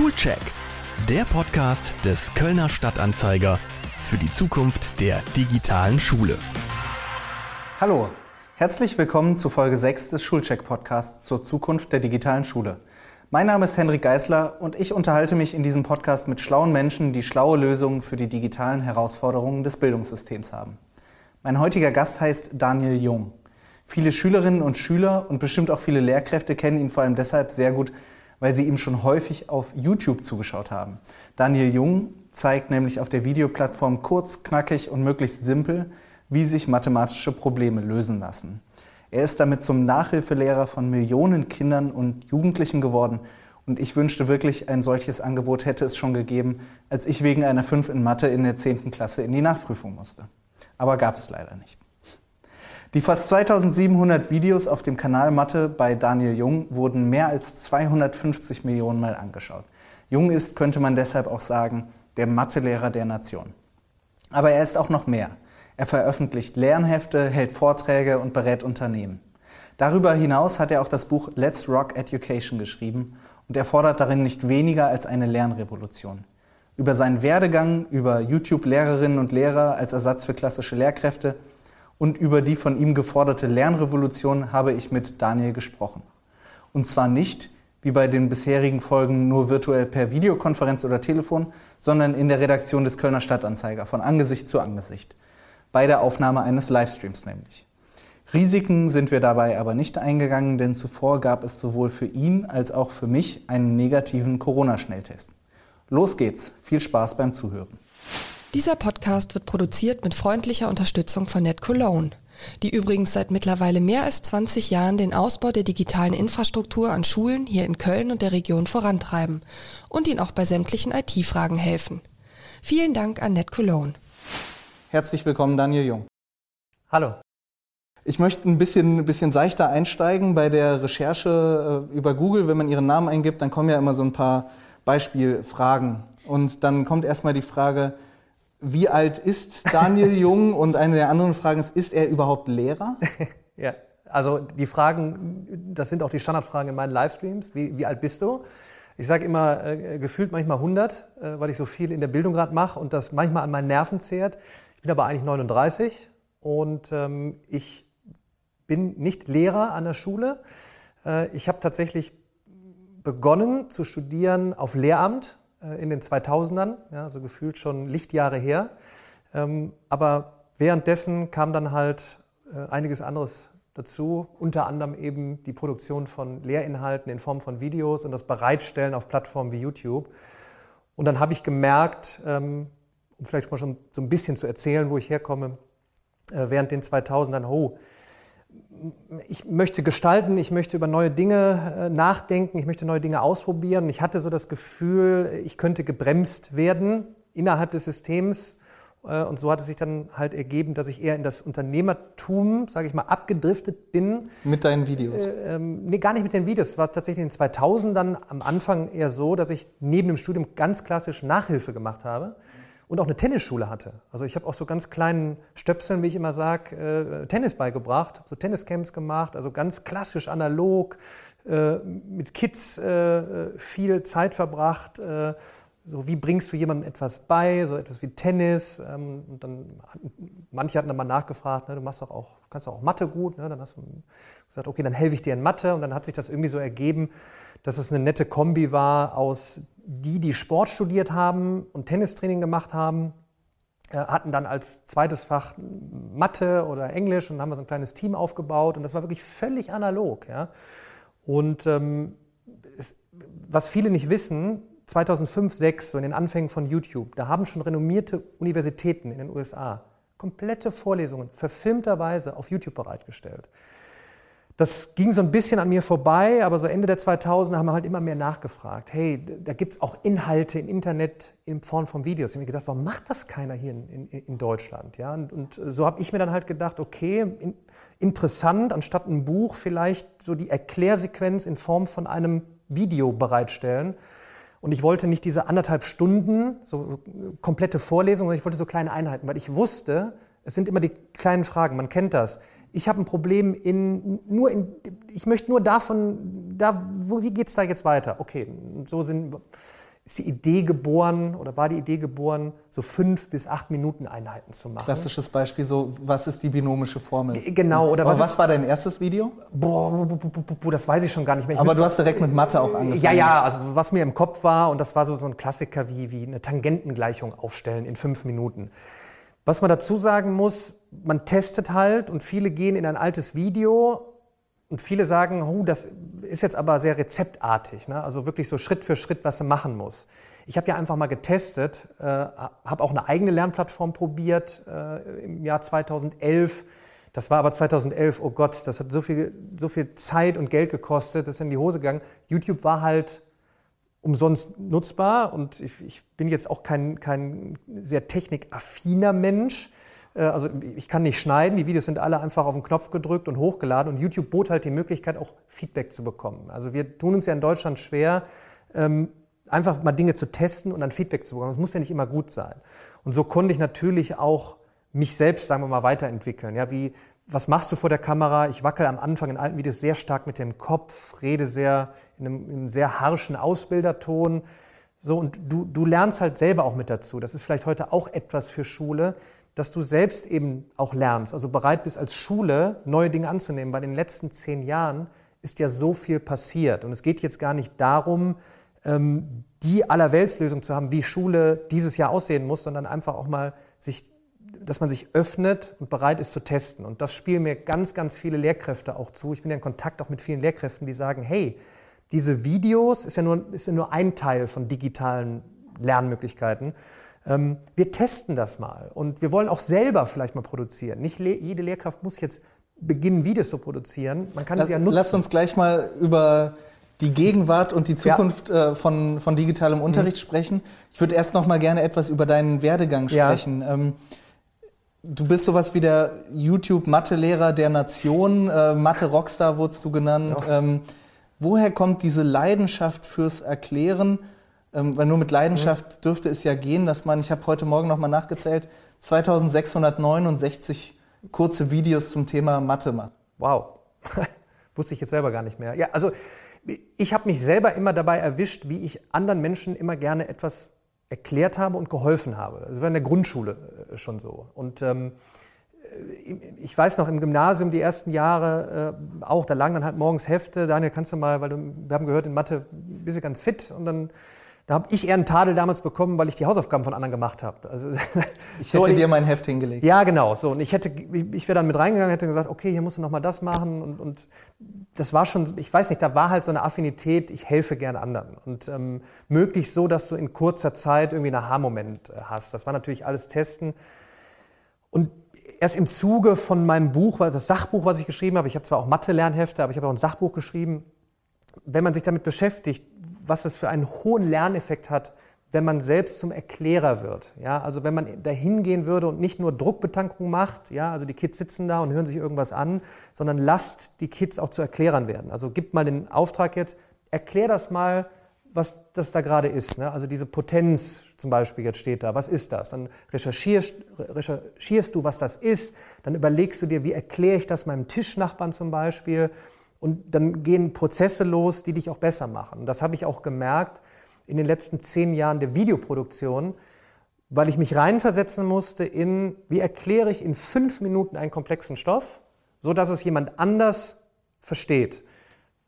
Schulcheck, der Podcast des Kölner Stadtanzeiger für die Zukunft der digitalen Schule. Hallo, herzlich willkommen zu Folge 6 des Schulcheck-Podcasts zur Zukunft der digitalen Schule. Mein Name ist Henrik Geisler und ich unterhalte mich in diesem Podcast mit schlauen Menschen, die schlaue Lösungen für die digitalen Herausforderungen des Bildungssystems haben. Mein heutiger Gast heißt Daniel Jung. Viele Schülerinnen und Schüler und bestimmt auch viele Lehrkräfte kennen ihn vor allem deshalb sehr gut, weil sie ihm schon häufig auf YouTube zugeschaut haben. Daniel Jung zeigt nämlich auf der Videoplattform kurz, knackig und möglichst simpel, wie sich mathematische Probleme lösen lassen. Er ist damit zum Nachhilfelehrer von Millionen Kindern und Jugendlichen geworden und ich wünschte wirklich, ein solches Angebot hätte es schon gegeben, als ich wegen einer 5 in Mathe in der 10. Klasse in die Nachprüfung musste. Aber gab es leider nicht. Die fast 2700 Videos auf dem Kanal Mathe bei Daniel Jung wurden mehr als 250 Millionen Mal angeschaut. Jung ist, könnte man deshalb auch sagen, der Mathelehrer der Nation. Aber er ist auch noch mehr. Er veröffentlicht Lernhefte, hält Vorträge und berät Unternehmen. Darüber hinaus hat er auch das Buch Let's Rock Education geschrieben und er fordert darin nicht weniger als eine Lernrevolution. Über seinen Werdegang, über YouTube-Lehrerinnen und Lehrer als Ersatz für klassische Lehrkräfte und über die von ihm geforderte Lernrevolution habe ich mit Daniel gesprochen. Und zwar nicht, wie bei den bisherigen Folgen, nur virtuell per Videokonferenz oder Telefon, sondern in der Redaktion des Kölner Stadtanzeiger, von Angesicht zu Angesicht. Bei der Aufnahme eines Livestreams nämlich. Risiken sind wir dabei aber nicht eingegangen, denn zuvor gab es sowohl für ihn als auch für mich einen negativen Corona-Schnelltest. Los geht's, viel Spaß beim Zuhören. Dieser Podcast wird produziert mit freundlicher Unterstützung von NetCologne, die übrigens seit mittlerweile mehr als 20 Jahren den Ausbau der digitalen Infrastruktur an Schulen hier in Köln und der Region vorantreiben und ihnen auch bei sämtlichen IT-Fragen helfen. Vielen Dank an NetCologne. Herzlich willkommen, Daniel Jung. Hallo. Ich möchte ein bisschen, ein bisschen seichter einsteigen bei der Recherche äh, über Google. Wenn man Ihren Namen eingibt, dann kommen ja immer so ein paar Beispielfragen. Und dann kommt erstmal die Frage, wie alt ist Daniel Jung? Und eine der anderen Fragen ist, ist er überhaupt Lehrer? ja, also die Fragen, das sind auch die Standardfragen in meinen Livestreams. Wie, wie alt bist du? Ich sage immer äh, gefühlt manchmal 100, äh, weil ich so viel in der Bildung gerade mache und das manchmal an meinen Nerven zehrt. Ich bin aber eigentlich 39 und ähm, ich bin nicht Lehrer an der Schule. Äh, ich habe tatsächlich begonnen zu studieren auf Lehramt äh, in den 2000ern, ja, so gefühlt schon Lichtjahre her. Ähm, aber währenddessen kam dann halt äh, einiges anderes dazu, unter anderem eben die Produktion von Lehrinhalten in Form von Videos und das Bereitstellen auf Plattformen wie YouTube. Und dann habe ich gemerkt, ähm, um vielleicht mal schon so ein bisschen zu erzählen, wo ich herkomme, äh, während den 2000ern, oh, ich möchte gestalten, ich möchte über neue Dinge äh, nachdenken, ich möchte neue Dinge ausprobieren. Ich hatte so das Gefühl, ich könnte gebremst werden innerhalb des Systems. Äh, und so hat es sich dann halt ergeben, dass ich eher in das Unternehmertum, sage ich mal, abgedriftet bin. Mit deinen Videos? Äh, ähm, nee, gar nicht mit den Videos. Es war tatsächlich in den 2000ern am Anfang eher so, dass ich neben dem Studium ganz klassisch Nachhilfe gemacht habe und auch eine Tennisschule hatte. Also ich habe auch so ganz kleinen Stöpseln, wie ich immer sage, äh, Tennis beigebracht, so Tenniscamps gemacht, also ganz klassisch analog, äh, mit Kids äh, viel Zeit verbracht. Äh, so wie bringst du jemandem etwas bei, so etwas wie Tennis. Ähm, und dann, manche hatten dann mal nachgefragt, ne, du machst doch auch, kannst doch auch Mathe gut. Ne? Dann hast du gesagt, okay, dann helfe ich dir in Mathe. Und dann hat sich das irgendwie so ergeben, dass es eine nette Kombi war aus die, die Sport studiert haben und Tennistraining gemacht haben, äh, hatten dann als zweites Fach Mathe oder Englisch und haben so ein kleines Team aufgebaut und das war wirklich völlig analog. Ja? Und ähm, es, was viele nicht wissen, 2005, 2006, so in den Anfängen von YouTube, da haben schon renommierte Universitäten in den USA komplette Vorlesungen verfilmterweise auf YouTube bereitgestellt. Das ging so ein bisschen an mir vorbei, aber so Ende der 2000er haben wir halt immer mehr nachgefragt. Hey, da gibt es auch Inhalte im Internet in Form von Videos. Ich habe mir gedacht, warum macht das keiner hier in, in, in Deutschland? Ja, und, und so habe ich mir dann halt gedacht, okay, in, interessant, anstatt ein Buch vielleicht so die Erklärsequenz in Form von einem Video bereitstellen. Und ich wollte nicht diese anderthalb Stunden, so komplette Vorlesungen, sondern ich wollte so kleine Einheiten, weil ich wusste, es sind immer die kleinen Fragen, man kennt das ich habe ein Problem in, nur in, ich möchte nur davon, da, wo, wie geht es da jetzt weiter? Okay, so sind, ist die Idee geboren oder war die Idee geboren, so fünf bis acht Minuten Einheiten zu machen. Klassisches Beispiel, so was ist die binomische Formel? G genau. Oder was, was war dein erstes Video? Boah, das weiß ich schon gar nicht mehr. Ich Aber du hast direkt mit Mathe auch angefangen. Ja, ja, also was mir im Kopf war, und das war so, so ein Klassiker wie, wie eine Tangentengleichung aufstellen in fünf Minuten. Was man dazu sagen muss, man testet halt und viele gehen in ein altes Video und viele sagen, oh, das ist jetzt aber sehr rezeptartig, ne? also wirklich so Schritt für Schritt, was du machen muss. Ich habe ja einfach mal getestet, äh, habe auch eine eigene Lernplattform probiert äh, im Jahr 2011. Das war aber 2011, oh Gott, das hat so viel, so viel Zeit und Geld gekostet, das ist in die Hose gegangen. YouTube war halt umsonst nutzbar und ich, ich bin jetzt auch kein, kein sehr technikaffiner Mensch. Äh, also ich kann nicht schneiden, die Videos sind alle einfach auf den Knopf gedrückt und hochgeladen und YouTube bot halt die Möglichkeit, auch Feedback zu bekommen. Also wir tun uns ja in Deutschland schwer, ähm, einfach mal Dinge zu testen und dann Feedback zu bekommen. Das muss ja nicht immer gut sein. Und so konnte ich natürlich auch mich selbst, sagen wir mal, weiterentwickeln. Ja, wie, was machst du vor der Kamera? Ich wackel am Anfang in alten Videos sehr stark mit dem Kopf, rede sehr in einem, in einem sehr harschen Ausbilderton. So, und du, du lernst halt selber auch mit dazu. Das ist vielleicht heute auch etwas für Schule, dass du selbst eben auch lernst, also bereit bist als Schule neue Dinge anzunehmen. Bei den letzten zehn Jahren ist ja so viel passiert. Und es geht jetzt gar nicht darum, ähm, die Allerweltslösung zu haben, wie Schule dieses Jahr aussehen muss, sondern einfach auch mal sich, dass man sich öffnet und bereit ist zu testen. Und das spielen mir ganz, ganz viele Lehrkräfte auch zu. Ich bin ja in Kontakt auch mit vielen Lehrkräften, die sagen, hey, diese Videos ist ja nur, ist ja nur ein Teil von digitalen Lernmöglichkeiten. Ähm, wir testen das mal und wir wollen auch selber vielleicht mal produzieren. Nicht jede Lehrkraft muss jetzt beginnen, Videos zu produzieren. Man kann lass, sie ja nutzen. Lass uns gleich mal über die Gegenwart und die Zukunft ja. Äh, von, von digitalem Unterricht mhm. sprechen. Ich würde erst noch mal gerne etwas über deinen Werdegang sprechen. Ja. Ähm, du bist sowas wie der YouTube-Mathe-Lehrer der Nation, äh, Mathe-Rockstar wurdest du genannt. Ja. Ähm, woher kommt diese Leidenschaft fürs Erklären? Ähm, weil nur mit Leidenschaft mhm. dürfte es ja gehen, dass man, ich habe heute Morgen nochmal nachgezählt, 2669 kurze Videos zum Thema Mathe macht. Wow. Wusste ich jetzt selber gar nicht mehr. Ja, also ich habe mich selber immer dabei erwischt, wie ich anderen Menschen immer gerne etwas erklärt habe und geholfen habe. Das war in der Grundschule äh, schon so. Und ähm, äh, ich weiß noch im Gymnasium die ersten Jahre äh, auch, da lagen dann halt morgens Hefte. Daniel, kannst du mal, weil du, wir haben gehört, in Mathe bist du ganz fit. Und dann da habe ich eher einen Tadel damals bekommen, weil ich die Hausaufgaben von anderen gemacht habe. Also, ich hätte so, dir mein Heft hingelegt. Ja, genau. So. Und ich hätte, ich wäre dann mit reingegangen, hätte gesagt, okay, hier musst du noch mal das machen. Und, und das war schon, ich weiß nicht, da war halt so eine Affinität, ich helfe gern anderen. Und ähm, möglichst so, dass du in kurzer Zeit irgendwie einen Aha-Moment äh, hast. Das war natürlich alles Testen. Und erst im Zuge von meinem Buch, das Sachbuch, was ich geschrieben habe, ich habe zwar auch Mathe-Lernhefte, aber ich habe auch ein Sachbuch geschrieben, wenn man sich damit beschäftigt, was es für einen hohen Lerneffekt hat, wenn man selbst zum Erklärer wird. Ja, also wenn man dahin gehen würde und nicht nur Druckbetankung macht, ja, also die Kids sitzen da und hören sich irgendwas an, sondern lasst die Kids auch zu Erklärern werden. Also gibt mal den Auftrag jetzt, erklär das mal, was das da gerade ist. Ne? Also diese Potenz zum Beispiel jetzt steht da, was ist das? Dann recherchierst, recherchierst du, was das ist, dann überlegst du dir, wie erkläre ich das meinem Tischnachbarn zum Beispiel und dann gehen Prozesse los, die dich auch besser machen. Das habe ich auch gemerkt in den letzten zehn Jahren der Videoproduktion, weil ich mich reinversetzen musste in, wie erkläre ich in fünf Minuten einen komplexen Stoff, so dass es jemand anders versteht.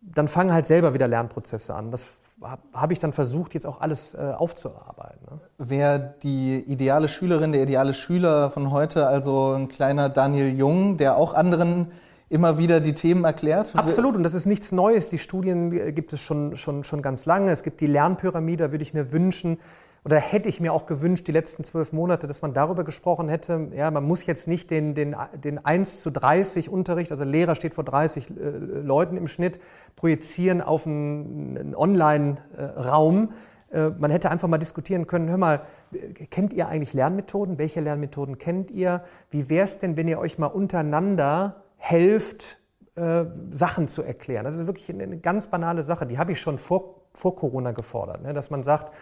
Dann fangen halt selber wieder Lernprozesse an. Das habe ich dann versucht, jetzt auch alles äh, aufzuarbeiten. Ne? Wäre die ideale Schülerin, der ideale Schüler von heute also ein kleiner Daniel Jung, der auch anderen immer wieder die Themen erklärt? Absolut, und das ist nichts Neues. Die Studien gibt es schon, schon, schon ganz lange. Es gibt die Lernpyramide, würde ich mir wünschen, oder hätte ich mir auch gewünscht, die letzten zwölf Monate, dass man darüber gesprochen hätte. Ja, man muss jetzt nicht den, den, den 1 zu 30 Unterricht, also Lehrer steht vor 30 äh, Leuten im Schnitt, projizieren auf einen, einen Online-Raum. Äh, man hätte einfach mal diskutieren können, hör mal, kennt ihr eigentlich Lernmethoden? Welche Lernmethoden kennt ihr? Wie wäre es denn, wenn ihr euch mal untereinander helft, äh, Sachen zu erklären. Das ist wirklich eine ganz banale Sache. Die habe ich schon vor, vor Corona gefordert, ne? dass man sagt,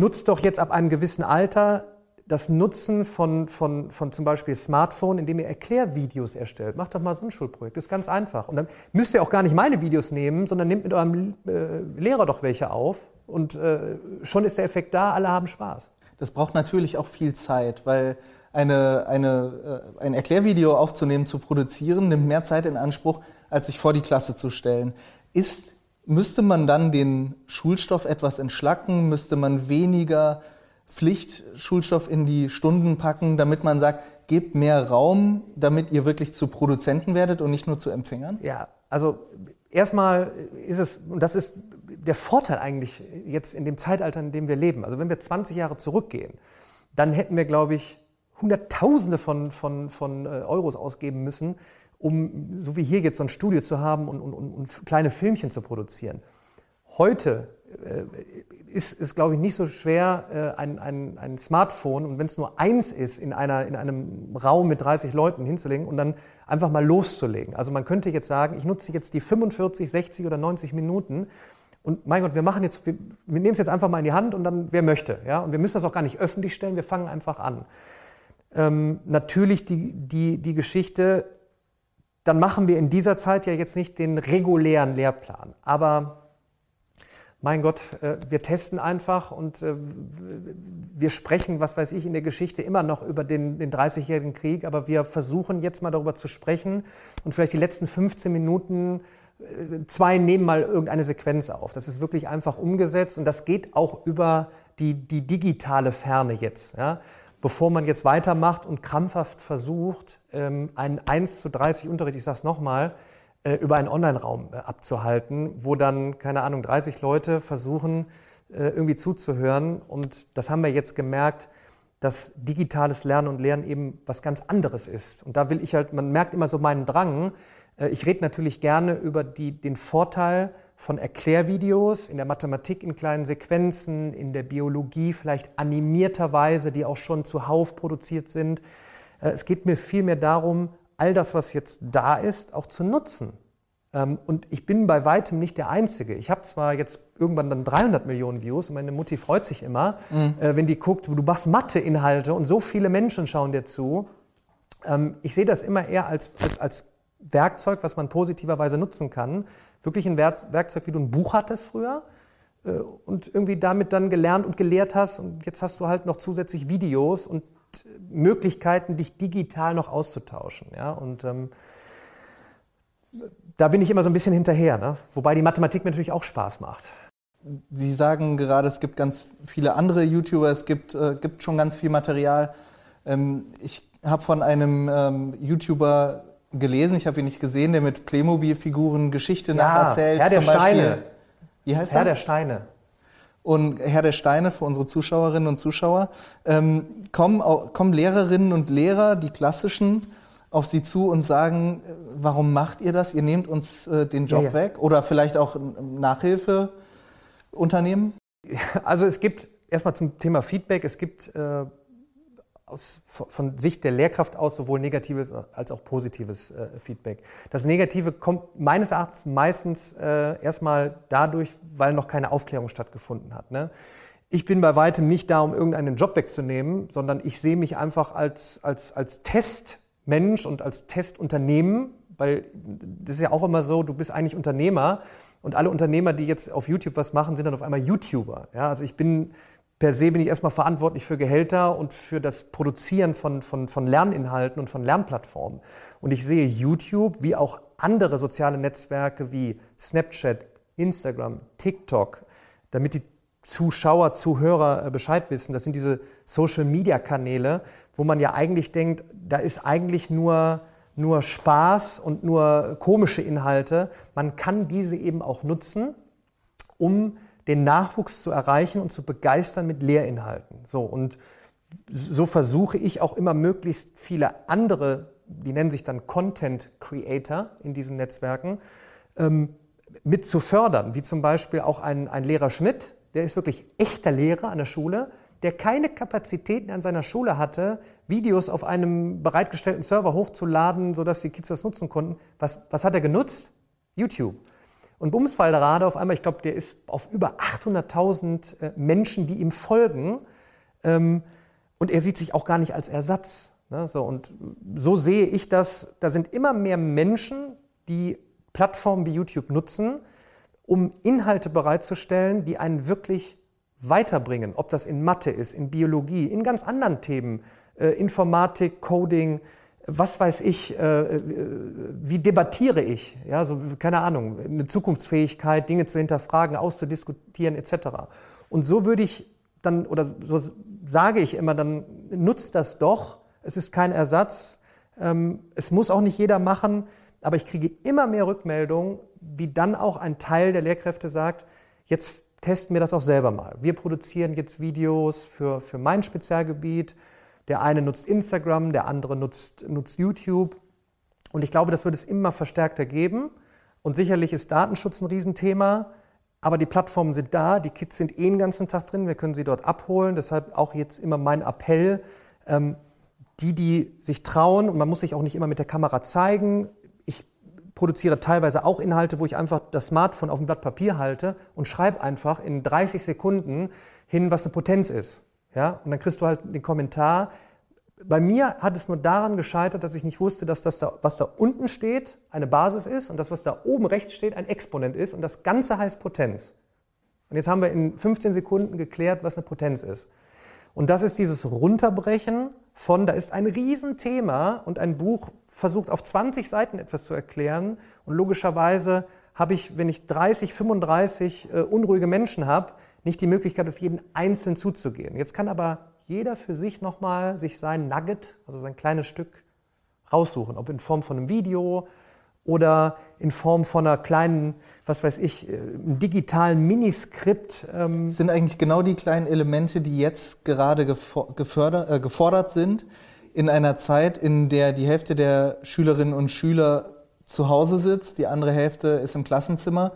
nutzt doch jetzt ab einem gewissen Alter das Nutzen von, von, von zum Beispiel Smartphone, indem ihr Erklärvideos erstellt. Macht doch mal so ein Schulprojekt, das ist ganz einfach. Und dann müsst ihr auch gar nicht meine Videos nehmen, sondern nehmt mit eurem äh, Lehrer doch welche auf und äh, schon ist der Effekt da, alle haben Spaß. Das braucht natürlich auch viel Zeit, weil eine, eine, äh, ein Erklärvideo aufzunehmen, zu produzieren, nimmt mehr Zeit in Anspruch, als sich vor die Klasse zu stellen. Ist, müsste man dann den Schulstoff etwas entschlacken? Müsste man weniger Pflichtschulstoff in die Stunden packen, damit man sagt, gebt mehr Raum, damit ihr wirklich zu Produzenten werdet und nicht nur zu Empfängern? Ja, also erstmal ist es, und das ist der Vorteil eigentlich jetzt in dem Zeitalter, in dem wir leben. Also wenn wir 20 Jahre zurückgehen, dann hätten wir, glaube ich, Hunderttausende von, von, von äh, Euros ausgeben müssen, um so wie hier jetzt so ein Studio zu haben und, und, und kleine Filmchen zu produzieren. Heute äh, ist es, glaube ich, nicht so schwer, äh, ein, ein, ein Smartphone und wenn es nur eins ist, in, einer, in einem Raum mit 30 Leuten hinzulegen und dann einfach mal loszulegen. Also man könnte jetzt sagen, ich nutze jetzt die 45, 60 oder 90 Minuten und mein Gott, wir machen jetzt, wir, wir nehmen es jetzt einfach mal in die Hand und dann, wer möchte. Ja? Und wir müssen das auch gar nicht öffentlich stellen, wir fangen einfach an. Ähm, natürlich die, die, die Geschichte, dann machen wir in dieser Zeit ja jetzt nicht den regulären Lehrplan. Aber mein Gott, äh, wir testen einfach und äh, wir sprechen, was weiß ich, in der Geschichte immer noch über den, den 30-jährigen Krieg, aber wir versuchen jetzt mal darüber zu sprechen und vielleicht die letzten 15 Minuten, äh, zwei nehmen mal irgendeine Sequenz auf. Das ist wirklich einfach umgesetzt und das geht auch über die, die digitale Ferne jetzt. Ja? Bevor man jetzt weitermacht und krampfhaft versucht, ähm, einen 1 zu 30 Unterricht, ich sage es nochmal, äh, über einen Online-Raum äh, abzuhalten, wo dann, keine Ahnung, 30 Leute versuchen, äh, irgendwie zuzuhören. Und das haben wir jetzt gemerkt, dass digitales Lernen und Lernen eben was ganz anderes ist. Und da will ich halt, man merkt immer so meinen Drang. Ich rede natürlich gerne über die, den Vorteil von Erklärvideos, in der Mathematik in kleinen Sequenzen, in der Biologie vielleicht animierterweise, die auch schon zuhauf produziert sind. Äh, es geht mir vielmehr darum, all das, was jetzt da ist, auch zu nutzen. Ähm, und ich bin bei weitem nicht der Einzige. Ich habe zwar jetzt irgendwann dann 300 Millionen Views und meine Mutti freut sich immer, mhm. Äh, wenn die guckt, du machst Mathe-Inhalte und so viele Menschen schauen dir zu. Ähm, ich sehe das immer eher als, als, als Werkzeug, was man positiverweise nutzen kann. Wirklich ein Werkzeug, wie du ein Buch hattest früher äh, und irgendwie damit dann gelernt und gelehrt hast. Und jetzt hast du halt noch zusätzlich Videos und Möglichkeiten, dich digital noch auszutauschen. Ja? Und ähm, da bin ich immer so ein bisschen hinterher, ne? wobei die Mathematik mir natürlich auch Spaß macht. Sie sagen gerade, es gibt ganz viele andere YouTuber, es gibt, äh, gibt schon ganz viel Material. Ähm, ich habe von einem ähm, YouTuber gelesen, ich habe ihn nicht gesehen, der mit Playmobil-Figuren Geschichte ja, nacherzählt. Herr der Steine. Wie heißt Herr er? der Steine. Und Herr der Steine für unsere Zuschauerinnen und Zuschauer. Ähm, kommen, kommen Lehrerinnen und Lehrer, die klassischen, auf Sie zu und sagen, äh, warum macht ihr das? Ihr nehmt uns äh, den Job ja, ja. weg oder vielleicht auch Nachhilfeunternehmen? Also es gibt erstmal zum Thema Feedback, es gibt äh, aus, von Sicht der Lehrkraft aus sowohl negatives als auch positives äh, Feedback. Das Negative kommt meines Erachtens meistens äh, erstmal dadurch, weil noch keine Aufklärung stattgefunden hat. Ne? Ich bin bei weitem nicht da, um irgendeinen Job wegzunehmen, sondern ich sehe mich einfach als, als, als Testmensch und als Testunternehmen, weil das ist ja auch immer so, du bist eigentlich Unternehmer und alle Unternehmer, die jetzt auf YouTube was machen, sind dann auf einmal YouTuber. Ja, also ich bin per se bin ich erstmal verantwortlich für Gehälter und für das Produzieren von, von, von Lerninhalten und von Lernplattformen. Und ich sehe YouTube wie auch andere soziale Netzwerke wie Snapchat, Instagram, TikTok, damit die Zuschauer, Zuhörer äh, Bescheid wissen. Das sind diese Social-Media-Kanäle, wo man ja eigentlich denkt, da ist eigentlich nur, nur Spaß und nur komische Inhalte. Man kann diese eben auch nutzen, um den Nachwuchs zu erreichen und zu begeistern mit Lehrinhalten. So, und so versuche ich auch immer möglichst viele andere, die nennen sich dann Content Creator in diesen Netzwerken, ähm, mit zu fördern. Wie zum Beispiel auch ein, ein Lehrer Schmidt, der ist wirklich echter Lehrer an der Schule, der keine Kapazitäten an seiner Schule hatte, Videos auf einem bereitgestellten Server hochzuladen, sodass die Kids das nutzen konnten. Was, was hat er genutzt? YouTube. Und Bumswalderade auf einmal, ich glaube, der ist auf über 800.000 äh, Menschen, die ihm folgen. Ähm, Und er sieht sich auch gar nicht als Ersatz. Ne? So, und so sehe ich das. Da sind immer mehr Menschen, die Plattformen wie YouTube nutzen, um Inhalte bereitzustellen, die einen wirklich weiterbringen. Ob das in Mathe ist, in Biologie, in ganz anderen Themen, äh, Informatik, Coding, was weiß ich, äh, äh, wie debattiere ich? Ja, so, keine Ahnung, eine Zukunftsfähigkeit, Dinge zu hinterfragen, auszudiskutieren, etc. Und so würde ich dann, oder so sage ich immer, dann nutzt das doch. Es ist kein Ersatz. Ähm, es muss auch nicht jeder machen. Aber ich kriege immer mehr Rückmeldungen, wie dann auch ein Teil der Lehrkräfte sagt, jetzt testen wir das auch selber mal. Wir produzieren jetzt Videos für, für mein Spezialgebiet. Der eine nutzt Instagram, der andere nutzt, nutzt YouTube. Und ich glaube, das wird es immer verstärkter geben. Und sicherlich ist Datenschutz ein Riesenthema. Aber die Plattformen sind da, die Kids sind eh den ganzen Tag drin, wir können sie dort abholen. Deshalb auch jetzt immer mein Appell, ähm, die, die sich trauen, und man muss sich auch nicht immer mit der Kamera zeigen. Ich produziere teilweise auch Inhalte, wo ich einfach das Smartphone auf dem Blatt Papier halte und schreibe einfach in 30 Sekunden hin, was eine Potenz ist. Ja? Und dann kriegst du halt den Kommentar. Bei mir hat es nur daran gescheitert, dass ich nicht wusste, dass das, da, was da unten steht, eine Basis ist und das, was da oben rechts steht, ein Exponent ist. Und das Ganze heißt Potenz. Und jetzt haben wir in 15 Sekunden geklärt, was eine Potenz ist. Und das ist dieses Runterbrechen von, da ist ein Riesenthema und ein Buch versucht auf 20 Seiten etwas zu erklären. Und logischerweise habe ich, wenn ich 30, 35 äh, unruhige Menschen habe, nicht die Möglichkeit, auf jeden einzeln zuzugehen. Jetzt kann aber jeder für sich nochmal sich sein Nugget, also sein kleines Stück, raussuchen, ob in Form von einem Video oder in Form von einer kleinen, was weiß ich, äh, digitalen Miniskript. Ähm sind eigentlich genau die kleinen Elemente, die jetzt gerade gefördert, äh, gefordert sind, in einer Zeit, in der die Hälfte der Schülerinnen und Schüler zu Hause sitzt, die andere Hälfte ist im Klassenzimmer.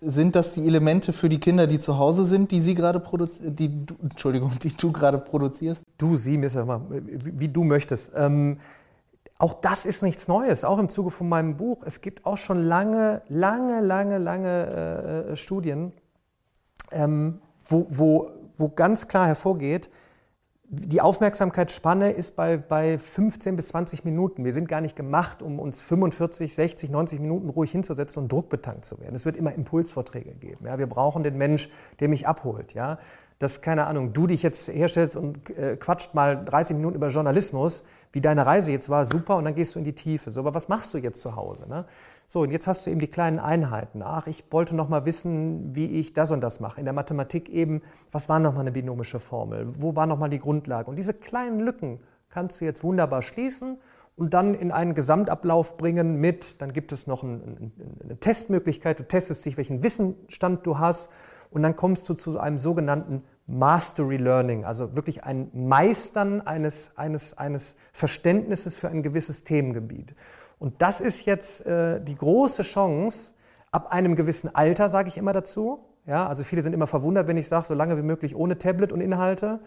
Sind das die Elemente für die Kinder, die zu Hause sind, die sie gerade die du, Entschuldigung, die du gerade produzierst? Du, sie, mir ist ja immer, wie du möchtest. Ähm, auch das ist nichts Neues, auch im Zuge von meinem Buch. Es gibt auch schon lange, lange, lange, lange äh, Studien, ähm, wo, wo, wo ganz klar hervorgeht, die Aufmerksamkeitsspanne ist bei, bei 15 bis 20 Minuten. Wir sind gar nicht gemacht, um uns 45, 60, 90 Minuten ruhig hinzusetzen und druckbetankt zu werden. Es wird immer Impulsvorträge geben. Ja? Wir brauchen den Mensch, der mich abholt. Ja? Dass, keine Ahnung, du dich jetzt herstellst und äh, quatscht mal 30 Minuten über Journalismus, wie deine Reise jetzt war, super, und dann gehst du in die Tiefe. So, aber was machst du jetzt zu Hause? Ne? So, und jetzt hast du eben die kleinen Einheiten. Ach, ich wollte noch mal wissen, wie ich das und das mache. In der Mathematik eben, was war noch mal eine binomische Formel? Wo war noch mal die Grundlage? Und diese kleinen Lücken kannst du jetzt wunderbar schließen und dann in einen Gesamtablauf bringen mit, dann gibt es noch ein, eine Testmöglichkeit, du testest dich, welchen Wissensstand du hast und dann kommst du zu einem sogenannten Mastery Learning, also wirklich ein Meistern eines, eines, eines Verständnisses für ein gewisses Themengebiet. Und das ist jetzt äh, die große Chance, ab einem gewissen Alter, sage ich immer dazu. Ja, also viele sind immer verwundert, wenn ich sage, so lange wie möglich ohne Tablet und Inhalte,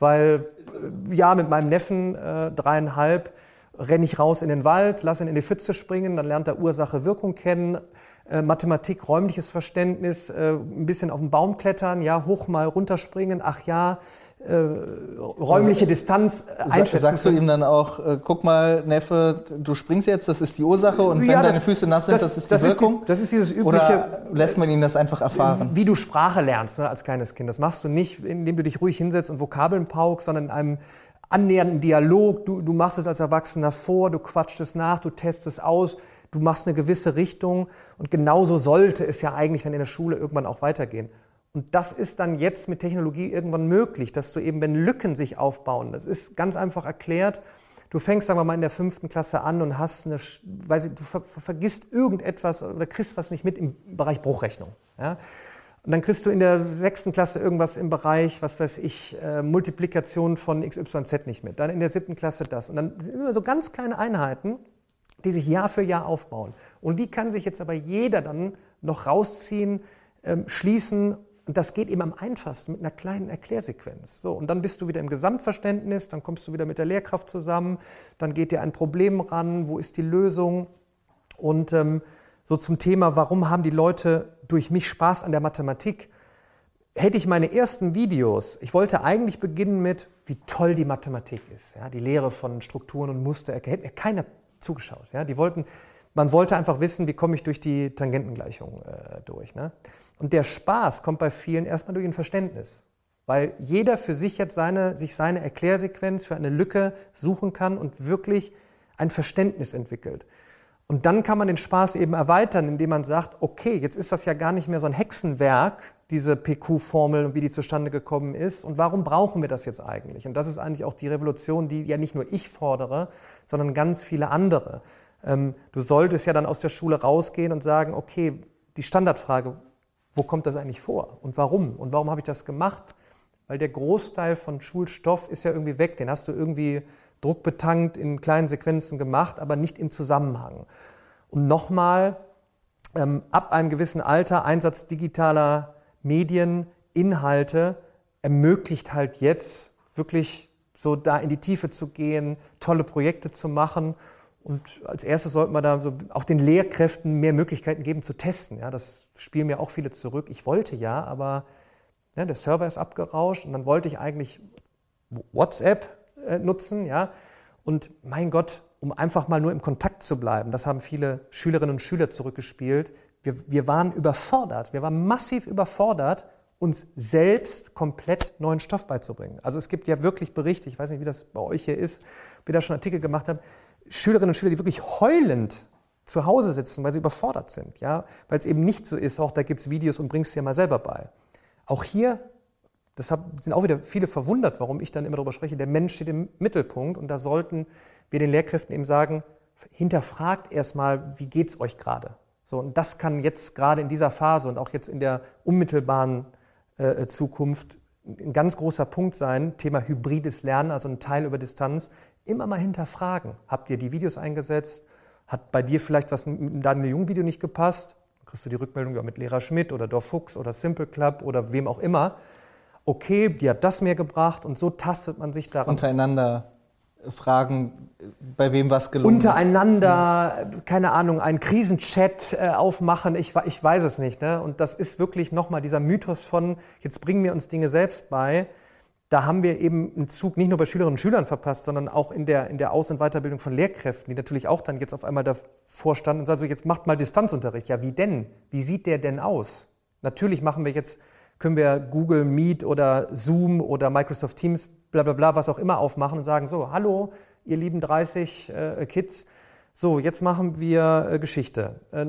weil äh, ja, mit meinem Neffen äh, dreieinhalb renne ich raus in den Wald, lasse ihn in die Pfütze springen, dann lernt er Ursache, Wirkung kennen, äh, Mathematik, räumliches Verständnis, äh, ein bisschen auf den Baum klettern, ja, hoch mal runterspringen, ach ja, äh, räumliche also, Distanz äh, einschätzen. Sagst du ihm dann auch, äh, guck mal, Neffe, du springst jetzt, das ist die Ursache und ja, wenn das, deine Füße nass sind, das, das ist die das Wirkung? Ist die, das ist dieses übliche... Oder lässt man ihn das einfach erfahren? Wie du Sprache lernst ne, als kleines Kind. Das machst du nicht, indem du dich ruhig hinsetzt und Vokabeln paukst, sondern in einem annähernden Dialog. Du, du machst es als Erwachsener vor, du quatscht es nach, du testest es aus, du machst eine gewisse Richtung und genauso sollte es ja eigentlich dann in der Schule irgendwann auch weitergehen. Und das ist dann jetzt mit Technologie irgendwann möglich, dass du eben, wenn Lücken sich aufbauen, das ist ganz einfach erklärt, du fängst, sagen wir mal, in der fünften Klasse an und hast eine, weiß ich, du ver vergisst irgendetwas oder kriegst was nicht mit im Bereich Bruchrechnung. Ja? Und dann kriegst du in der sechsten Klasse irgendwas im Bereich, was weiß ich, äh, Multiplikation von XYZ nicht mit. Dann in der siebten Klasse das. Und dann sind immer so ganz kleine Einheiten, die sich Jahr für Jahr aufbauen. Und die kann sich jetzt aber jeder dann noch rausziehen, ähm, schließen. Und das geht eben am einfachsten mit einer kleinen Erklärsequenz. So, und dann bist du wieder im Gesamtverständnis, dann kommst du wieder mit der Lehrkraft zusammen, dann geht dir ein Problem ran, wo ist die Lösung? Und ähm, so zum Thema, warum haben die Leute durch mich Spaß an der Mathematik? hätte ich meine ersten Videos, ich wollte eigentlich beginnen mit, wie toll die Mathematik ist, ja, die Lehre von Strukturen und Muster, hätte mir keiner zugeschaut. Ja, die wollten, man wollte einfach wissen, wie komme ich durch die Tangentengleichung äh, durch. Ne? Und der Spaß kommt bei vielen erstmal durch ein Verständnis, weil jeder für sich jetzt seine, sich seine Erklärsequenz für eine Lücke suchen kann und wirklich ein Verständnis entwickelt. Und dann kann man den Spaß eben erweitern, indem man sagt, okay, jetzt ist das ja gar nicht mehr so ein Hexenwerk, diese PQ-Formel und wie die zustande gekommen ist. Und warum brauchen wir das jetzt eigentlich? Und das ist eigentlich auch die Revolution, die ja nicht nur ich fordere, sondern ganz viele andere. Ähm, du solltest ja dann aus der Schule rausgehen und sagen, okay, die Standardfrage, wo kommt das eigentlich vor und warum? Und warum habe ich das gemacht? Weil der Großteil von Schulstoff ist ja irgendwie weg. Den hast du irgendwie druckbetankt in kleinen Sequenzen gemacht, aber nicht im Zusammenhang. Und nochmal, ähm, ab einem gewissen Alter, Einsatz digitaler Medien, Inhalte, ermöglicht halt jetzt wirklich so da in die Tiefe zu gehen, tolle Projekte zu machen. Und als erstes sollten wir da so auch den Lehrkräften mehr Möglichkeiten geben zu testen. Ja, das spielen mir auch viele zurück. Ich wollte ja, aber ja, der Server ist abgerauscht und dann wollte ich eigentlich WhatsApp äh, nutzen. Ja? Und mein Gott, um einfach mal nur im Kontakt zu bleiben, das haben viele Schülerinnen und Schüler zurückgespielt. Wir, wir waren überfordert, wir waren massiv überfordert, uns selbst komplett neuen Stoff beizubringen. Also es gibt ja wirklich Berichte, ich weiß nicht, wie das bei euch hier ist, ihr da schon Artikel gemacht habt, Schülerinnen und Schüler, die wirklich heulend zu Hause sitzen, weil sie überfordert sind, ja, weil es eben nicht so ist, auch da gibt es Videos und bringst dir mal selber bei. Auch hier Deshalb sind auch wieder viele verwundert, warum ich dann immer darüber spreche, der Mensch steht im Mittelpunkt und da sollten wir den Lehrkräften eben sagen, hinterfragt erstmal, wie geht es euch gerade? So, und das kann jetzt gerade in dieser Phase und auch jetzt in der unmittelbaren äh, Zukunft ein ganz großer Punkt sein, Thema hybrides Lernen, also ein Teil über Distanz, immer mal hinterfragen. Habt ihr die Videos eingesetzt? Hat bei dir vielleicht was mit dem Daniel Jung Video nicht gepasst? Dann kriegst du die Rückmeldung ja, mit Lehrer Schmidt oder Dorf Fuchs oder Simple Club oder wem auch immer okay, die hat das mir gebracht und so tastet man sich daran. Untereinander fragen, bei wem was gelungen Untereinander, ist. keine Ahnung, einen Krisenchat äh, aufmachen, ich, ich weiß es nicht. Ne? Und das ist wirklich nochmal dieser Mythos von, jetzt bringen wir uns Dinge selbst bei. Da haben wir eben einen Zug nicht nur bei Schülerinnen und Schülern verpasst, sondern auch in der, in der Aus- und Weiterbildung von Lehrkräften, die natürlich auch dann jetzt auf einmal davor standen und sagen, so, jetzt macht mal Distanzunterricht. Ja, wie denn? Wie sieht der denn aus? Natürlich machen wir jetzt können wir Google Meet oder Zoom oder Microsoft Teams, bla bla bla, was auch immer aufmachen und sagen, so, hallo, ihr lieben 30 äh, Kids, so, jetzt machen wir äh, Geschichte. Äh,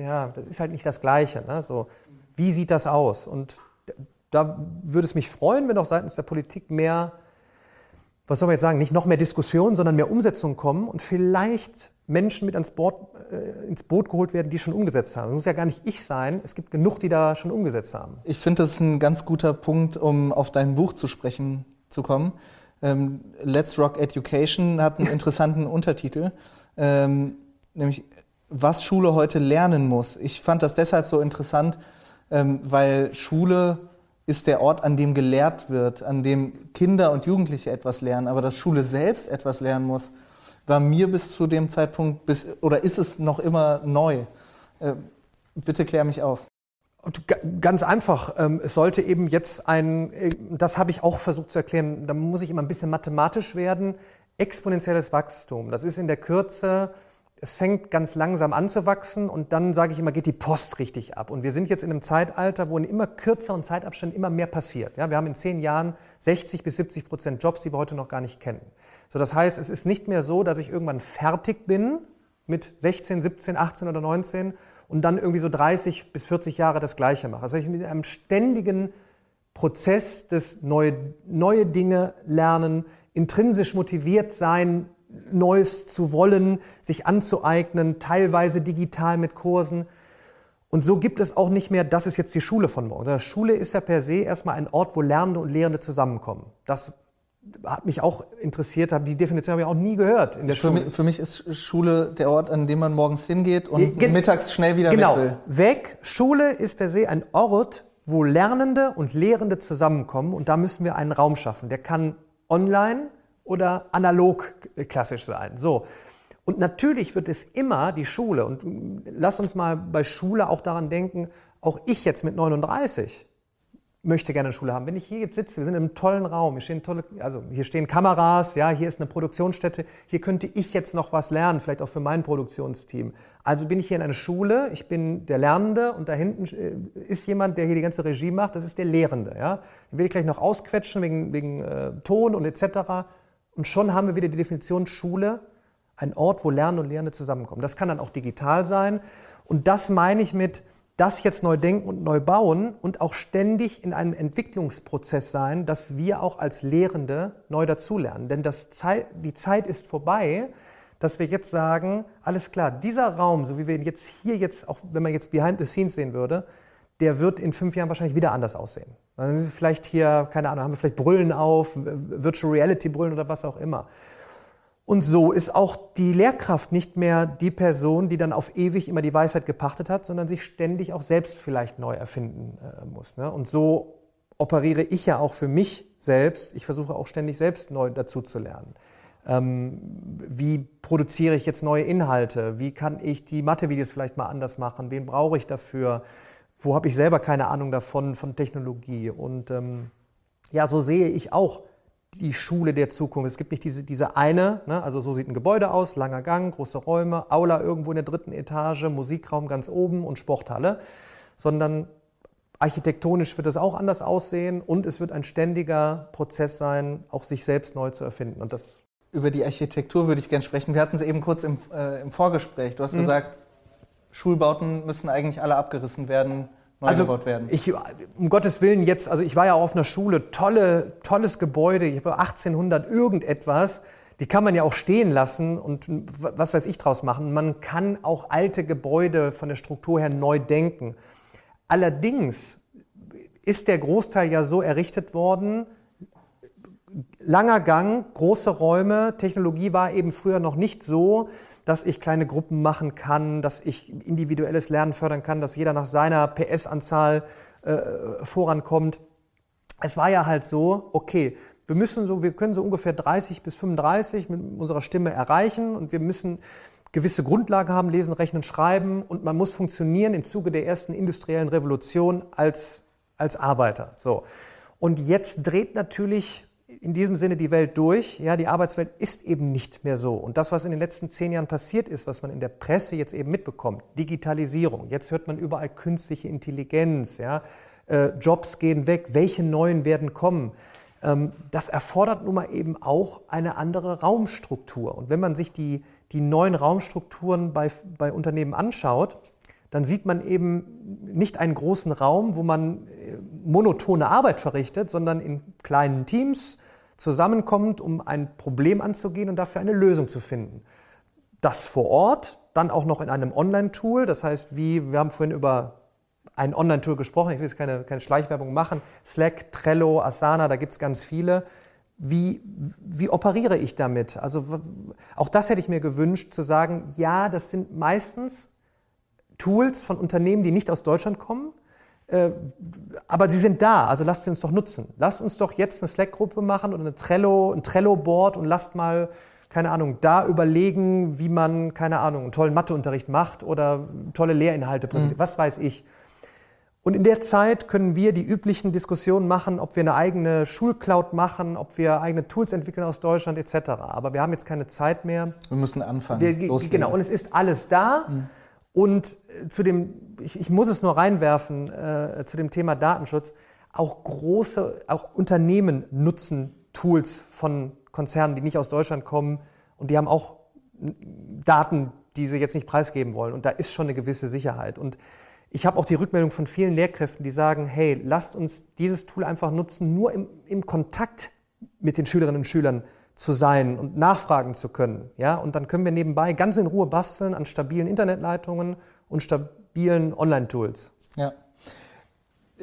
ja, das ist halt nicht das Gleiche. Ne? So, wie sieht das aus? Und da würde es mich freuen, wenn auch seitens der Politik mehr, was soll man jetzt sagen, nicht noch mehr Diskussionen, sondern mehr Umsetzung kommen und vielleicht Menschen mit ans Board, äh, ins Boot geholt werden, die schon umgesetzt haben. Es muss ja gar nicht ich sein, es gibt genug, die da schon umgesetzt haben. Ich finde, das ist ein ganz guter Punkt, um auf dein Buch zu sprechen zu kommen. Ähm, Let's Rock Education hat einen interessanten Untertitel, ähm, nämlich was Schule heute lernen muss. Ich fand das deshalb so interessant, ähm, weil Schule ist der Ort, an dem gelehrt wird, an dem Kinder und Jugendliche etwas lernen, aber dass Schule selbst etwas lernen muss, war mir bis zu dem Zeitpunkt, bis, oder ist es noch immer neu? Äh, bitte klär mich auf. Ganz einfach, ähm, es sollte eben jetzt ein, äh, das habe ich auch versucht zu erklären, da muss ich immer ein bisschen mathematisch werden, exponentielles Wachstum. Das ist in der Kürze, es fängt ganz langsam an zu wachsen und dann sage ich immer, geht die Post richtig ab. Und wir sind jetzt in einem Zeitalter, wo in immer kürzeren Zeitabständen immer mehr passiert. Ja, wir haben in zehn Jahren 60 bis 70 Prozent Jobs, die wir heute noch gar nicht kennen. So, das heißt, es ist nicht mehr so, dass ich irgendwann fertig bin mit 16, 17, 18 oder 19 und dann irgendwie so 30 bis 40 Jahre das Gleiche mache. Also ich mit einem ständigen Prozess des neue, neue Dinge lernen, intrinsisch motiviert sein, Neues zu wollen, sich anzueignen, teilweise digital mit Kursen. Und so gibt es auch nicht mehr, das ist jetzt die Schule von morgen. Schule ist ja per se erstmal ein Ort, wo Lernende und Lehrende zusammenkommen. Das hat mich auch interessiert, die Definition habe ich auch nie gehört in der für Schule. Mich, für mich ist Schule der Ort, an dem man morgens hingeht und Ge mittags schnell wieder genau. weg will. Weg. Schule ist per se ein Ort, wo Lernende und Lehrende zusammenkommen und da müssen wir einen Raum schaffen. Der kann online oder analog klassisch sein. So. Und natürlich wird es immer die Schule und lass uns mal bei Schule auch daran denken, auch ich jetzt mit 39 möchte gerne eine Schule haben. Wenn ich hier jetzt sitze, wir sind in einem tollen Raum, hier stehen tolle, also hier stehen Kameras, ja, hier ist eine Produktionsstätte, hier könnte ich jetzt noch was lernen, vielleicht auch für mein Produktionsteam. Also bin ich hier in einer Schule, ich bin der Lernende und da hinten äh, ist jemand, der hier die ganze Regie macht, das ist der Lehrende, ja. Den will ich gleich noch ausquetschen wegen, wegen äh, Ton und etc. Und schon haben wir wieder die Definition Schule, ein Ort, wo Lernen und Lehrende zusammenkommen. Das kann dann auch digital sein. Und das meine ich mit, das jetzt neu denken und neu bauen und auch ständig in einem Entwicklungsprozess sein, dass wir auch als Lehrende neu dazulernen. Denn Zeit, die Zeit ist vorbei, dass wir jetzt sagen, alles klar, dieser Raum, so wie wir ihn jetzt hier jetzt, auch wenn man jetzt behind the scenes sehen würde, der wird in fünf Jahren wahrscheinlich wieder anders aussehen. Dann vielleicht hier, keine Ahnung, haben wir vielleicht Brüllen auf, Virtual Reality Brüllen oder was auch immer. Und so ist auch die Lehrkraft nicht mehr die Person, die dann auf ewig immer die Weisheit gepachtet hat, sondern sich ständig auch selbst vielleicht neu erfinden äh, muss. Ne? Und so operiere ich ja auch für mich selbst. Ich versuche auch ständig selbst neu dazu zu lernen. Ähm, wie produziere ich jetzt neue Inhalte? Wie kann ich die Mathe-Videos vielleicht mal anders machen? Wen brauche ich dafür? Wo habe ich selber keine Ahnung davon, von Technologie? Und ähm, ja, so sehe ich auch die Schule der Zukunft. Es gibt nicht diese, diese eine, ne, also so sieht ein Gebäude aus, langer Gang, große Räume, Aula irgendwo in der dritten Etage, Musikraum ganz oben und Sporthalle, sondern architektonisch wird es auch anders aussehen und es wird ein ständiger Prozess sein, auch sich selbst neu zu erfinden. Und das Über die Architektur würde ich gerne sprechen. Wir hatten es eben kurz im, äh, im Vorgespräch. Du hast mhm. gesagt, Schulbauten müssen eigentlich alle abgerissen werden neu also, gebaut werden. Ich, um Gottes Willen jetzt, also ich war ja auch auf einer Schule, tolle, tolles Gebäude, ich habe 1800 irgendetwas, die kann man ja auch stehen lassen und was weiß ich draus machen. Man kann auch alte Gebäude von der Struktur her neu denken. Allerdings ist der Großteil ja so errichtet worden, langer Gang, große Räume. Technologie war eben früher noch nicht so, dass ich kleine Gruppen machen kann, dass ich individuelles Lernen fördern kann, dass jeder nach seiner PS-Anzahl äh, vorankommt. Es war ja halt so, okay, wir müssen so, wir können so ungefähr 30 bis 35 mit unserer Stimme erreichen und wir müssen gewisse Grundlagen haben, lesen, rechnen, schreiben und man muss funktionieren im Zuge der ersten industriellen Revolution als, als Arbeiter. So. Und jetzt dreht natürlich in diesem Sinne die Welt durch. Ja, die Arbeitswelt ist eben nicht mehr so. Und das, was in den letzten zehn Jahren passiert ist, was man in der Presse jetzt eben mitbekommt, Digitalisierung. Jetzt hört man überall künstliche Intelligenz. Ja, äh, Jobs gehen weg. Welche neuen werden kommen? Ähm, das erfordert nun mal eben auch eine andere Raumstruktur. Und wenn man sich die, die neuen Raumstrukturen bei, bei Unternehmen anschaut, dann sieht man eben nicht einen großen Raum, wo man äh, monotone Arbeit verrichtet, sondern in kleinen Teams zusammenkommt, um ein Problem anzugehen und dafür eine Lösung zu finden. Das vor Ort, dann auch noch in einem Online-Tool. Das heißt, wie wir haben vorhin über ein Online-Tool gesprochen, ich will jetzt keine, keine Schleichwerbung machen, Slack, Trello, Asana, da gibt es ganz viele. Wie, wie operiere ich damit? Also auch das hätte ich mir gewünscht, zu sagen, ja, das sind meistens Tools von Unternehmen, die nicht aus Deutschland kommen, aber sie sind da, also lasst sie uns doch nutzen. Lasst uns doch jetzt eine Slack-Gruppe machen oder eine Trello, ein Trello-Board und lasst mal, keine Ahnung, da überlegen, wie man, keine Ahnung, einen tollen Matheunterricht macht oder tolle Lehrinhalte präsentiert, mhm. was weiß ich. Und in der Zeit können wir die üblichen Diskussionen machen, ob wir eine eigene Schulcloud machen, ob wir eigene Tools entwickeln aus Deutschland etc. Aber wir haben jetzt keine Zeit mehr. Wir müssen anfangen. Wir, genau, und es ist alles da. Mhm. Und äh, zu dem, ich, ich muss es nur reinwerfen, äh, zu dem Thema Datenschutz, auch große, auch Unternehmen nutzen Tools von Konzernen, die nicht aus Deutschland kommen und die haben auch Daten, die sie jetzt nicht preisgeben wollen. Und da ist schon eine gewisse Sicherheit. Und ich habe auch die Rückmeldung von vielen Lehrkräften, die sagen, hey, lasst uns dieses Tool einfach nutzen, nur im, im Kontakt mit den Schülerinnen und Schülern zu sein und nachfragen zu können. Ja? Und dann können wir nebenbei ganz in Ruhe basteln an stabilen Internetleitungen und stabilen Online-Tools. Ja.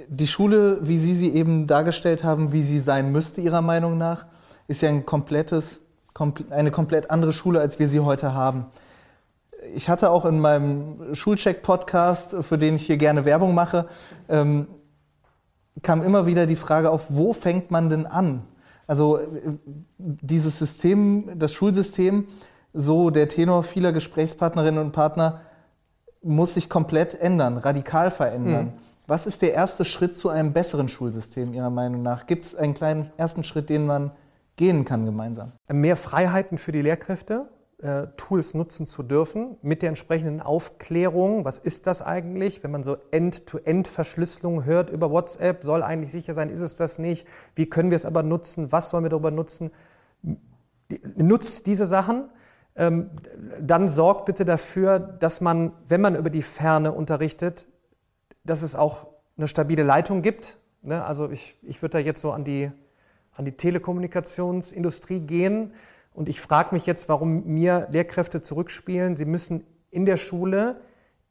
Die Schule, wie Sie sie eben dargestellt haben, wie sie sein müsste, Ihrer Meinung nach, ist ja ein komplettes, eine komplett andere Schule, als wir sie heute haben. Ich hatte auch in meinem Schulcheck-Podcast, für den ich hier gerne Werbung mache, ähm, kam immer wieder die Frage auf, wo fängt man denn an? Also äh, dieses System, das Schulsystem, so der Tenor vieler Gesprächspartnerinnen und Partner, muss sich komplett ändern, radikal verändern. Mhm. Was ist der erste Schritt zu einem besseren Schulsystem Ihrer Meinung nach? Gibt es einen kleinen ersten Schritt, den man gehen kann gemeinsam? Mehr Freiheiten für die Lehrkräfte, Tools nutzen zu dürfen, mit der entsprechenden Aufklärung. Was ist das eigentlich? Wenn man so End-to-End-Verschlüsselung hört über WhatsApp, soll eigentlich sicher sein, ist es das nicht? Wie können wir es aber nutzen? Was sollen wir darüber nutzen? Nutzt diese Sachen. Ähm, dann sorgt bitte dafür, dass man, wenn man über die Ferne unterrichtet, dass es auch eine stabile Leitung gibt. Ne? Also ich, ich würde da jetzt so an die, an die Telekommunikationsindustrie gehen und ich frage mich jetzt, warum mir Lehrkräfte zurückspielen, sie müssen in der Schule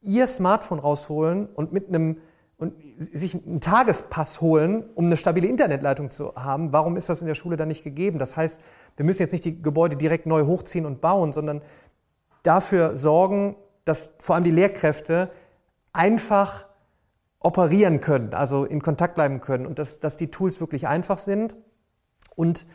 ihr Smartphone rausholen und mit einem und sich einen Tagespass holen, um eine stabile Internetleitung zu haben. Warum ist das in der Schule dann nicht gegeben? Das heißt, wir müssen jetzt nicht die Gebäude direkt neu hochziehen und bauen, sondern dafür sorgen, dass vor allem die Lehrkräfte einfach operieren können, also in Kontakt bleiben können und dass, dass die Tools wirklich einfach sind. Und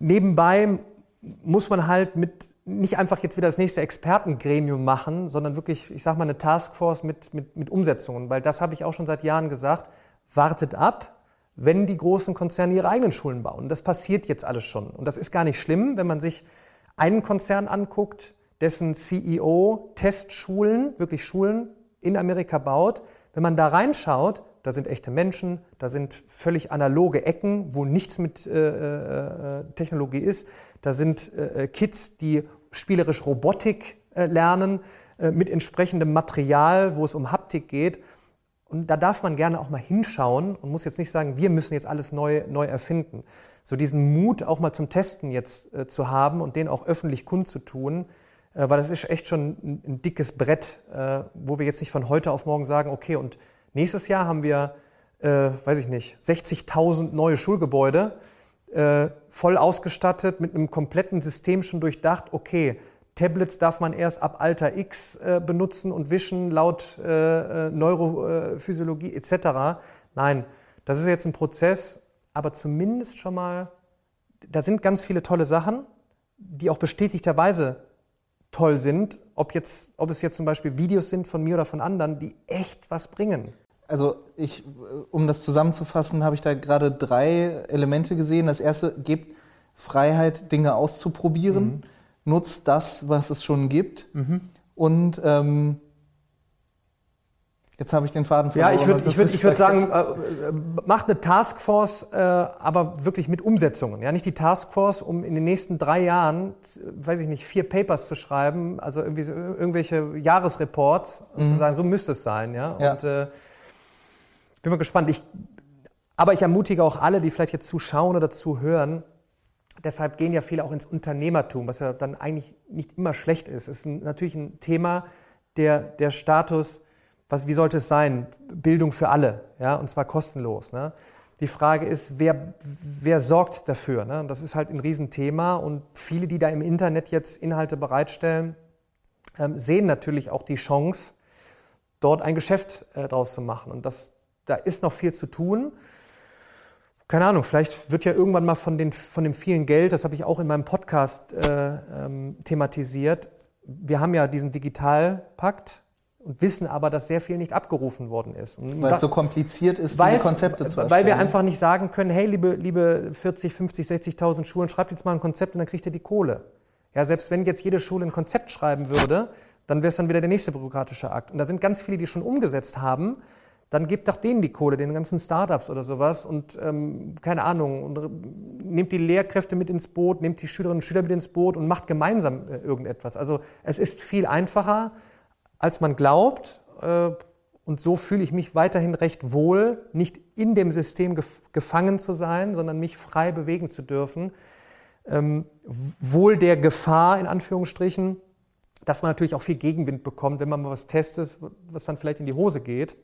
nebenbei muss man halt mit nicht einfach jetzt wieder das nächste Expertengremium machen, sondern wirklich, ich sage mal, eine Taskforce mit, mit, mit Umsetzungen. Weil das habe ich auch schon seit Jahren gesagt, wartet ab, wenn die großen Konzerne ihre eigenen Schulen bauen. Das passiert jetzt alles schon. Und das ist gar nicht schlimm, wenn man sich einen Konzern anguckt, dessen CEO Testschulen, wirklich Schulen in Amerika baut, wenn man da reinschaut, da sind echte Menschen, da sind völlig analoge Ecken, wo nichts mit äh, äh, Technologie ist. Da sind äh, Kids, die spielerisch Robotik äh, lernen, äh, mit entsprechendem Material, wo es um Haptik geht. Und da darf man gerne auch mal hinschauen und muss jetzt nicht sagen, wir müssen jetzt alles neu, neu erfinden. So diesen Mut auch mal zum Testen jetzt äh, zu haben und den auch öffentlich kundzutun, äh, weil das ist echt schon ein, ein dickes Brett, äh, wo wir jetzt nicht von heute auf morgen sagen, okay, und nächstes Jahr haben wir, äh, weiß ich nicht, 60.000 neue Schulgebäude, äh, voll ausgestattet, mit einem kompletten System schon durchdacht, okay, Tablets darf man erst ab Alter X äh, benutzen und wischen laut äh, Neurophysiologie etc. Nein, das ist jetzt ein Prozess, aber zumindest schon mal, da sind ganz viele tolle Sachen, die auch bestätigterweise toll sind, ob, jetzt, ob es jetzt zum Beispiel Videos sind von mir oder von anderen, die echt was bringen. Also ich, um das zusammenzufassen, habe ich da gerade drei Elemente gesehen. Das erste, gebt Freiheit, Dinge auszuprobieren, mhm. nutzt das, was es schon gibt mhm. und ähm, Jetzt habe ich den Faden verloren. Ja, ich würde ich würd, ich würd sagen, äh, äh, macht eine Taskforce, äh, aber wirklich mit Umsetzungen. Ja, nicht die Taskforce, um in den nächsten drei Jahren, weiß ich nicht, vier Papers zu schreiben, also irgendwie so, irgendwelche Jahresreports und mhm. zu sagen, so müsste es sein. Ja, ja. und äh, bin mal gespannt. Ich, aber ich ermutige auch alle, die vielleicht jetzt zuschauen oder zuhören. Deshalb gehen ja viele auch ins Unternehmertum, was ja dann eigentlich nicht immer schlecht ist. Es ist ein, natürlich ein Thema, der, der Status was, wie sollte es sein? Bildung für alle, ja, und zwar kostenlos. Ne? Die Frage ist, wer, wer sorgt dafür? Ne? Das ist halt ein Riesenthema und viele, die da im Internet jetzt Inhalte bereitstellen, ähm, sehen natürlich auch die Chance, dort ein Geschäft äh, draus zu machen. Und das, da ist noch viel zu tun. Keine Ahnung, vielleicht wird ja irgendwann mal von, den, von dem vielen Geld, das habe ich auch in meinem Podcast äh, ähm, thematisiert, wir haben ja diesen Digitalpakt, und wissen aber, dass sehr viel nicht abgerufen worden ist. weil es so kompliziert ist, diese Konzepte zu erstellen. Weil wir einfach nicht sagen können, hey, liebe, liebe 40, 50, 60.000 Schulen, schreibt jetzt mal ein Konzept und dann kriegt ihr die Kohle. Ja, selbst wenn jetzt jede Schule ein Konzept schreiben würde, dann wäre es dann wieder der nächste bürokratische Akt. Und da sind ganz viele, die schon umgesetzt haben. Dann gebt doch denen die Kohle, den ganzen Startups oder sowas und ähm, keine Ahnung, und nehmt die Lehrkräfte mit ins Boot, nehmt die Schülerinnen und Schüler mit ins Boot und macht gemeinsam äh, irgendetwas. Also es ist viel einfacher, als man glaubt. Äh, und so fühle ich mich weiterhin recht wohl, nicht in dem System gefangen zu sein, sondern mich frei bewegen zu dürfen. Ähm, wohl der Gefahr, in Anführungsstrichen, dass man natürlich auch viel Gegenwind bekommt, wenn man mal was testet, was dann vielleicht in die Hose geht.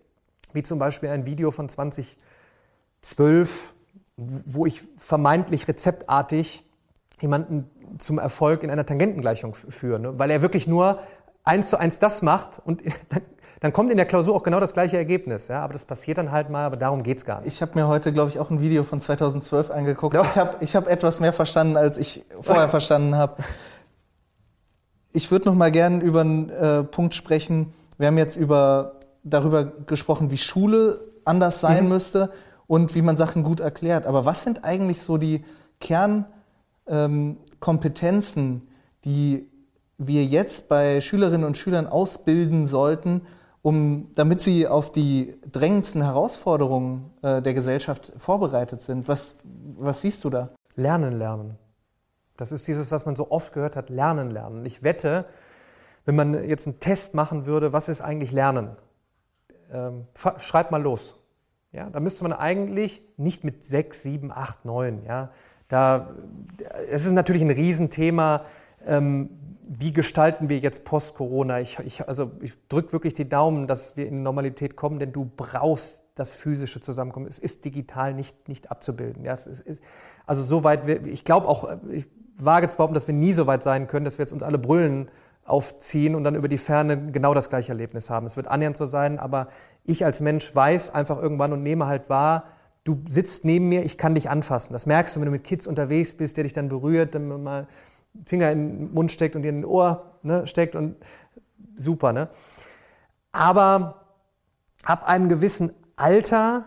Wie zum Beispiel ein Video von 2012, wo ich vermeintlich rezeptartig jemanden zum Erfolg in einer Tangentengleichung führe, ne? weil er wirklich nur eins zu eins das macht und dann, dann, kommt in der Klausur auch genau das gleiche Ergebnis. Ja? Aber das passiert dann halt mal, aber darum geht es gar nicht. Ich habe mir heute, glaube ich, auch ein Video von 2012 angeguckt. Doch. Ich habe ich hab etwas mehr verstanden, als ich vorher verstanden habe. Ich würde noch mal gerne über einen äh, Punkt sprechen. Wir haben jetzt über darüber gesprochen, wie Schule anders sein mhm. müsste und wie man Sachen gut erklärt. Aber was sind eigentlich so die Kernkompetenzen, ähm, die wir jetzt bei Schülerinnen und Schülern ausbilden sollten, um, damit sie auf die drängendsten Herausforderungen äh, der Gesellschaft vorbereitet sind? Was, was siehst du da? Lernen, lernen. Das ist dieses, was man so oft gehört hat, lernen, lernen. Ich wette, wenn man jetzt einen Test machen würde, was ist eigentlich Lernen? Ähm, schreib mal los. Ja, da müsste man eigentlich nicht mit sechs, sieben, acht, neun. Ja, da, es ist natürlich ein Riesenthema. Ähm, wie gestalten wir jetzt Post-Corona? Ich, ich, also ich drücke wirklich die Daumen, dass wir in Normalität kommen, denn du brauchst das physische Zusammenkommen. Es ist digital nicht, nicht abzubilden. Ja, es ist, also soweit, ich glaube auch, ich wage zu behaupten, dass wir nie so weit sein können, dass wir jetzt uns alle brüllen aufziehen und dann über die Ferne genau das gleiche Erlebnis haben. Es wird annähernd so sein, aber ich als Mensch weiß einfach irgendwann und nehme halt wahr, du sitzt neben mir, ich kann dich anfassen. Das merkst du, wenn du mit Kids unterwegs bist, der dich dann berührt, dann mal Finger in den Mund steckt und dir in den Ohr ne, steckt und super. Ne? Aber ab einem gewissen Alter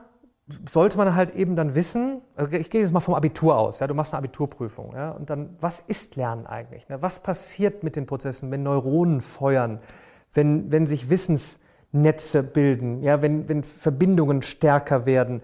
sollte man halt eben dann wissen, ich gehe jetzt mal vom Abitur aus, ja, du machst eine Abiturprüfung, ja, und dann, was ist Lernen eigentlich? Ne? Was passiert mit den Prozessen, wenn Neuronen feuern, wenn, wenn sich Wissensnetze bilden, ja, wenn, wenn Verbindungen stärker werden?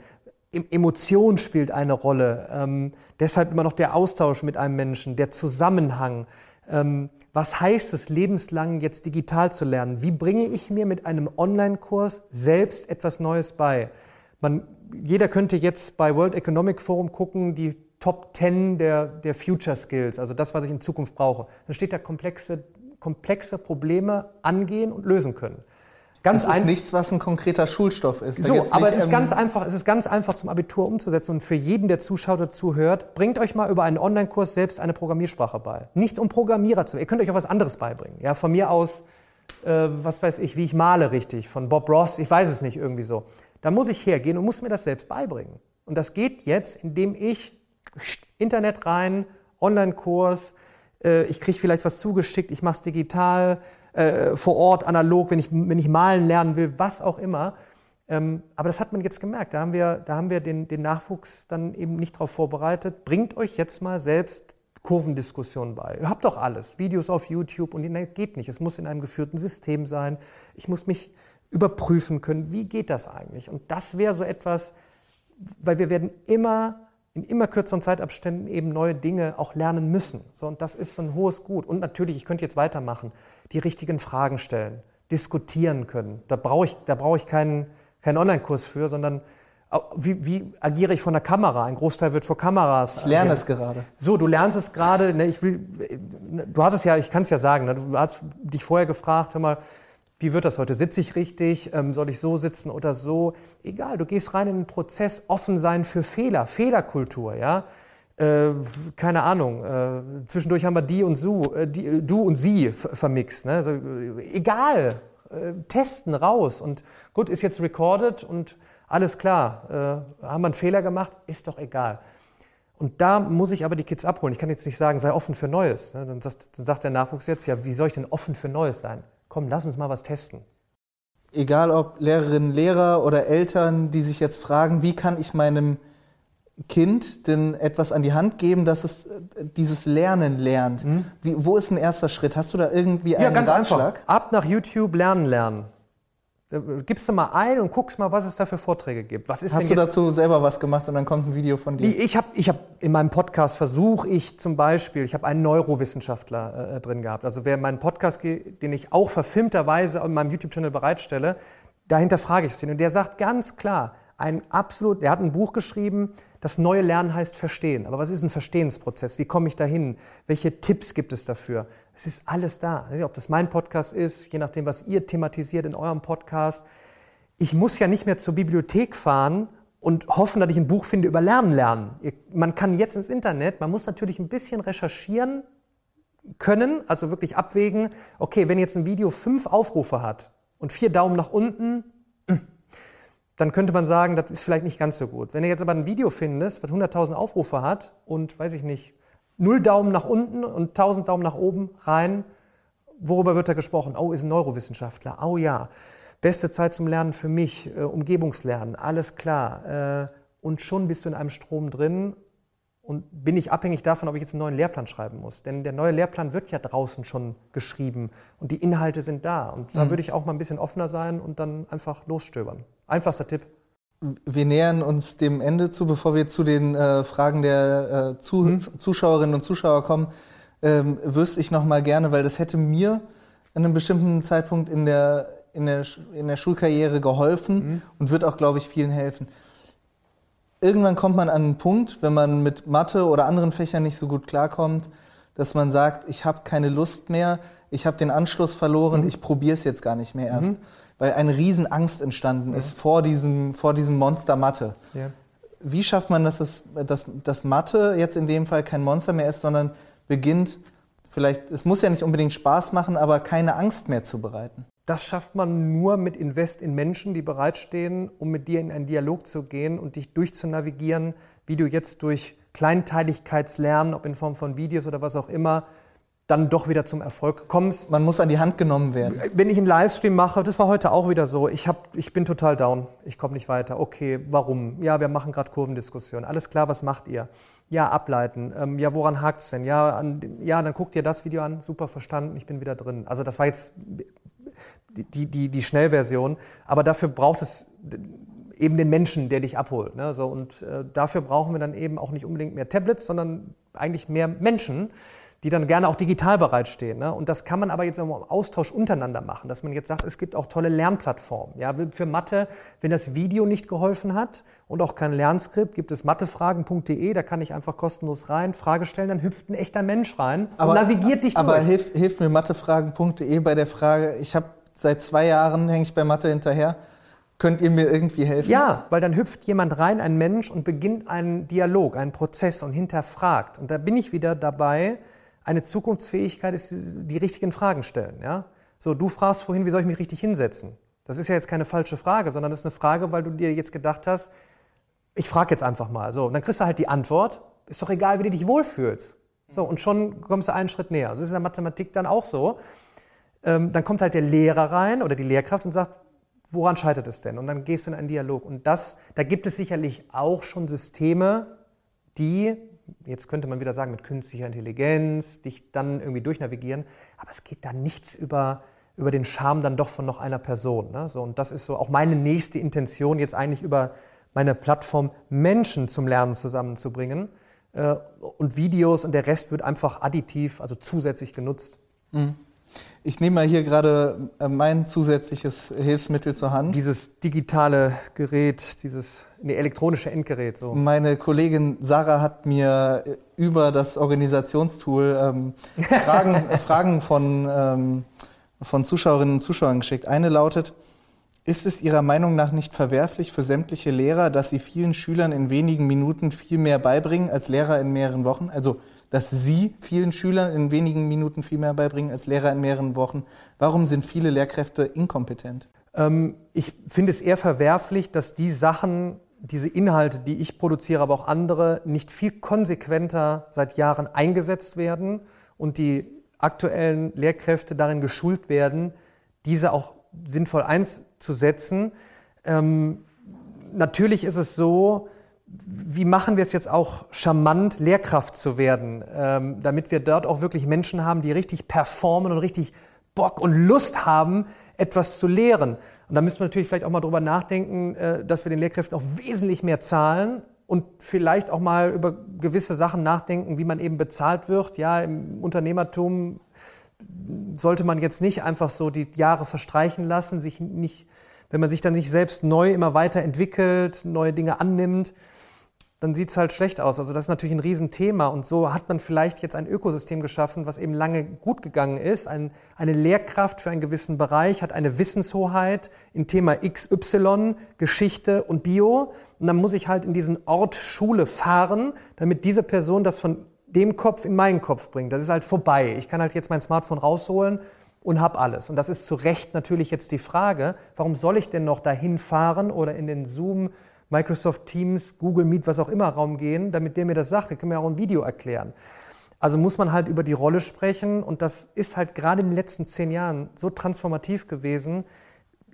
Emotion spielt eine Rolle, ähm, deshalb immer noch der Austausch mit einem Menschen, der Zusammenhang. Ähm, was heißt es, lebenslang jetzt digital zu lernen? Wie bringe ich mir mit einem Online-Kurs selbst etwas Neues bei? Man jeder könnte jetzt bei World Economic Forum gucken, die Top 10 der, der Future Skills, also das, was ich in Zukunft brauche. Dann steht da komplexe, komplexe Probleme angehen und lösen können. Ganz das ist nichts, was ein konkreter Schulstoff ist. so, aber es ist ganz einfach, es ist ganz einfach zum Abitur umzusetzen und für jeden, der zuschaut oder zuhört, bringt euch mal über einen Online-Kurs selbst eine Programmiersprache bei. Nicht um Programmierer zu werden. Ihr könnt euch auch was anderes beibringen. Ja, von mir aus, äh, was weiß ich, wie ich male richtig, von Bob Ross, ich weiß es nicht irgendwie so. Da muss ich hergehen und muss mir das selbst beibringen. Und das geht jetzt, indem ich Internet rein, Online-Kurs, äh, ich kriege vielleicht was zugeschickt, ich mache es digital, äh, vor Ort, analog, wenn ich, wenn ich malen lernen will, was auch immer. Ähm, aber das hat man jetzt gemerkt. Da haben wir, da haben wir den, den Nachwuchs dann eben nicht darauf vorbereitet. Bringt euch jetzt mal selbst Kurvendiskussionen bei. Ihr habt doch alles, Videos auf YouTube und nee, geht nicht. Es muss in einem geführten System sein. Ich muss mich überprüfen können, wie geht das eigentlich? Und das wäre so etwas, weil wir werden immer in immer kürzeren Zeitabständen eben neue Dinge auch lernen müssen. So, und das ist ein hohes Gut. Und natürlich, ich könnte jetzt weitermachen, die richtigen Fragen stellen, diskutieren können. Da brauche ich, da brauche ich keinen, keinen Online-Kurs für, sondern wie, wie, agiere ich vor der Kamera? Ein Großteil wird vor Kameras. Ich lerne agieren. es gerade. So, du lernst es gerade. Ne, ich will, du hast es ja, ich kann es ja sagen. Ne, du hast dich vorher gefragt, hör mal, wie wird das heute? Sitze ich richtig? Ähm, soll ich so sitzen oder so? Egal, du gehst rein in den Prozess, offen sein für Fehler, Fehlerkultur, ja. Äh, keine Ahnung, äh, zwischendurch haben wir die und so, äh, die, du und sie vermixt. Ne? Also, egal, äh, testen raus. Und gut, ist jetzt recorded und alles klar. Äh, haben wir einen Fehler gemacht? Ist doch egal. Und da muss ich aber die Kids abholen. Ich kann jetzt nicht sagen, sei offen für Neues. Ne? Dann sagt der Nachwuchs jetzt, ja, wie soll ich denn offen für Neues sein? Komm, lass uns mal was testen. Egal ob Lehrerinnen, Lehrer oder Eltern, die sich jetzt fragen, wie kann ich meinem Kind denn etwas an die Hand geben, dass es äh, dieses Lernen lernt? Mhm. Wie, wo ist ein erster Schritt? Hast du da irgendwie einen ja, ganz Ratschlag? Einfach. Ab nach YouTube lernen lernen. Gibst du mal ein und guckst mal, was es da für Vorträge gibt. Was ist Hast du dazu selber was gemacht und dann kommt ein Video von dir? Ich habe ich hab in meinem Podcast versuche ich zum Beispiel, ich habe einen Neurowissenschaftler äh, drin gehabt. Also wer meinen Podcast, den ich auch verfilmterweise in meinem YouTube-Channel bereitstelle, dahinter frage ich ihn und der sagt ganz klar, ein absolut, der hat ein Buch geschrieben, das neue Lernen heißt Verstehen. Aber was ist ein Verstehensprozess? Wie komme ich dahin? Welche Tipps gibt es dafür? Es ist alles da. Ob das mein Podcast ist, je nachdem, was ihr thematisiert in eurem Podcast. Ich muss ja nicht mehr zur Bibliothek fahren und hoffen, dass ich ein Buch finde über Lernen lernen. Man kann jetzt ins Internet, man muss natürlich ein bisschen recherchieren können, also wirklich abwägen, okay, wenn jetzt ein Video fünf Aufrufe hat und vier Daumen nach unten, dann könnte man sagen, das ist vielleicht nicht ganz so gut. Wenn du jetzt aber ein Video findest, was 100.000 Aufrufe hat und, weiß ich nicht, null Daumen nach unten und 1000 Daumen nach oben rein, worüber wird da gesprochen? Oh, ist ein Neurowissenschaftler. Oh ja. Beste Zeit zum Lernen für mich, äh, Umgebungslernen, alles klar. Äh, und schon bist du in einem Strom drin und bin ich abhängig davon, ob ich jetzt einen neuen Lehrplan schreiben muss. Denn der neue Lehrplan wird ja draußen schon geschrieben und die Inhalte sind da. Und da mhm. würde ich auch mal ein bisschen offener sein und dann einfach losstöbern. Einfachster Tipp. Wir nähern uns dem Ende zu, bevor wir zu den äh, Fragen der äh, zu mhm. Zuschauerinnen und Zuschauer kommen, ähm, wüsste ich noch mal gerne, weil das hätte mir an einem bestimmten Zeitpunkt in der, in der, in der Schulkarriere geholfen mhm. und wird auch, glaube ich, vielen helfen irgendwann kommt man an einen Punkt, wenn man mit Mathe oder anderen Fächern nicht so gut klarkommt, dass man sagt, ich habe keine Lust mehr, ich habe den Anschluss verloren, mhm. ich probiere es jetzt gar nicht mehr erst. Mhm. Weil eine Riesenangst entstanden ja. ist vor diesem, vor diesem Monster Mathe. Ja. Wie schafft man, dass, es, dass, dass Mathe jetzt in dem Fall kein Monster mehr ist, sondern beginnt, vielleicht, es muss ja nicht unbedingt Spaß machen, aber keine Angst mehr zu bereiten? Das schafft man nur mit Invest in Menschen, die bereitstehen, um mit dir in einen Dialog zu gehen und dich durchzunavigieren, wie du jetzt durch Kleinteiligkeitslernen, ob in Form von Videos oder was auch immer, dann doch wieder zum Erfolg kommst. Man muss an die Hand genommen werden. Wenn ich einen Livestream mache, das war heute auch wieder so, ich, hab, ich bin total down, ich komme nicht weiter. Okay, warum? Ja, wir machen gerade Kurvendiskussion. Alles klar, was macht ihr? Ja, ableiten. Ähm, ja, woran hakt es denn? Ja, an, ja, dann guckt ihr das Video an, super verstanden, ich bin wieder drin. Also das war jetzt die, die, die Schnellversion. Aber dafür braucht es eben den Menschen, der dich abholt. Ne? So, und äh, dafür brauchen wir dann eben auch nicht unbedingt mehr Tablets, sondern eigentlich mehr Menschen, die dann gerne auch digital bereitstehen. Ne? Und das kann man aber jetzt im Austausch untereinander machen, dass man jetzt sagt, es gibt auch tolle Lernplattformen. Ja? Für Mathe, wenn das Video nicht geholfen hat und auch kein Lernskript, gibt es mathefragen.de, da kann ich einfach kostenlos rein, Frage stellen, dann hüpft ein echter Mensch rein aber, und navigiert dich aber durch. Aber hilft, hilft mir mathefragen.de bei der Frage, ich habe seit zwei Jahren hänge ich bei Mathe hinterher. Könnt ihr mir irgendwie helfen? Ja, weil dann hüpft jemand rein, ein Mensch, und beginnt einen Dialog, einen Prozess und hinterfragt. Und da bin ich wieder dabei, eine Zukunftsfähigkeit ist die richtigen Fragen stellen. Ja? So, du fragst vorhin, wie soll ich mich richtig hinsetzen? Das ist ja jetzt keine falsche Frage, sondern das ist eine Frage, weil du dir jetzt gedacht hast, ich frage jetzt einfach mal. So, und dann kriegst du halt die Antwort. Ist doch egal, wie du dich wohlfühlst. So, und schon kommst du einen Schritt näher. Also das ist in der Mathematik dann auch so ähm, dann kommt halt der Lehrer rein oder die Lehrkraft und sagt, woran scheitert es denn? Und dann gehst du in einen Dialog. Und das, da gibt es sicherlich auch schon Systeme, die, jetzt könnte man wieder sagen, mit künstlicher Intelligenz, dich dann irgendwie durchnavigieren. Aber es geht da nichts über, über den Charme dann doch von noch einer Person. Ne? So, und das ist so auch meine nächste Intention, jetzt eigentlich über meine Plattform Menschen zum Lernen zusammenzubringen. Äh, und Videos und der Rest wird einfach additiv, also zusätzlich genutzt. Mhm. Ich nehme mal hier gerade äh, mein zusätzliches Hilfsmittel zur Hand. Dieses digitale Gerät, dieses nee, elektronische Endgerät. So. Meine Kollegin Sarah hat mir äh, über das Organisationstool ähm, Fragen, Fragen von, ähm, von Zuschauerinnen und Zuschauern geschickt. Eine lautet, ist es Ihrer Meinung nach nicht verwerflich für sämtliche Lehrer, dass sie vielen Schülern in wenigen Minuten viel mehr beibringen als Lehrer in mehreren Wochen? Also dass Sie vielen Schülern in wenigen Minuten viel mehr beibringen als Lehrer in mehreren Wochen. Warum sind viele Lehrkräfte inkompetent? Ähm, ich finde es eher verwerflich, dass die Sachen, diese Inhalte, die ich produziere, aber auch andere, nicht viel konsequenter seit Jahren eingesetzt werden und die aktuellen Lehrkräfte darin geschult werden, diese auch sinnvoll einzusetzen. Ähm, natürlich ist es so, wie machen wir es jetzt auch charmant, Lehrkraft zu werden, ähm, damit wir dort auch wirklich Menschen haben, die richtig performen und richtig Bock und Lust haben, etwas zu lehren. Und da müssen wir natürlich vielleicht auch mal drüber nachdenken, äh, dass wir den Lehrkräften auch wesentlich mehr zahlen und vielleicht auch mal über gewisse Sachen nachdenken, wie man eben bezahlt wird. Ja, im Unternehmertum sollte man jetzt nicht einfach so die Jahre verstreichen lassen, sich nicht, wenn man sich dann nicht selbst neu immer weiterentwickelt, neue Dinge annimmt, dann sieht es halt schlecht aus. Also das ist natürlich ein Riesenthema und so hat man vielleicht jetzt ein Ökosystem geschaffen, was eben lange gut gegangen ist. Ein, eine Lehrkraft für einen gewissen Bereich hat eine Wissenshoheit in Thema XY, Geschichte und Bio. Und dann muss ich halt in diesen Ort Schule fahren, damit diese Person das von dem Kopf in meinen Kopf bringt. Das ist halt vorbei. Ich kann halt jetzt mein Smartphone rausholen und habe alles. Und das ist zu Recht natürlich jetzt die Frage, warum soll ich denn noch dahin fahren oder in den Zoom Microsoft Teams, Google Meet, was auch immer Raum gehen, damit der mir das sagt. Der kann mir auch ein Video erklären. Also muss man halt über die Rolle sprechen und das ist halt gerade in den letzten zehn Jahren so transformativ gewesen.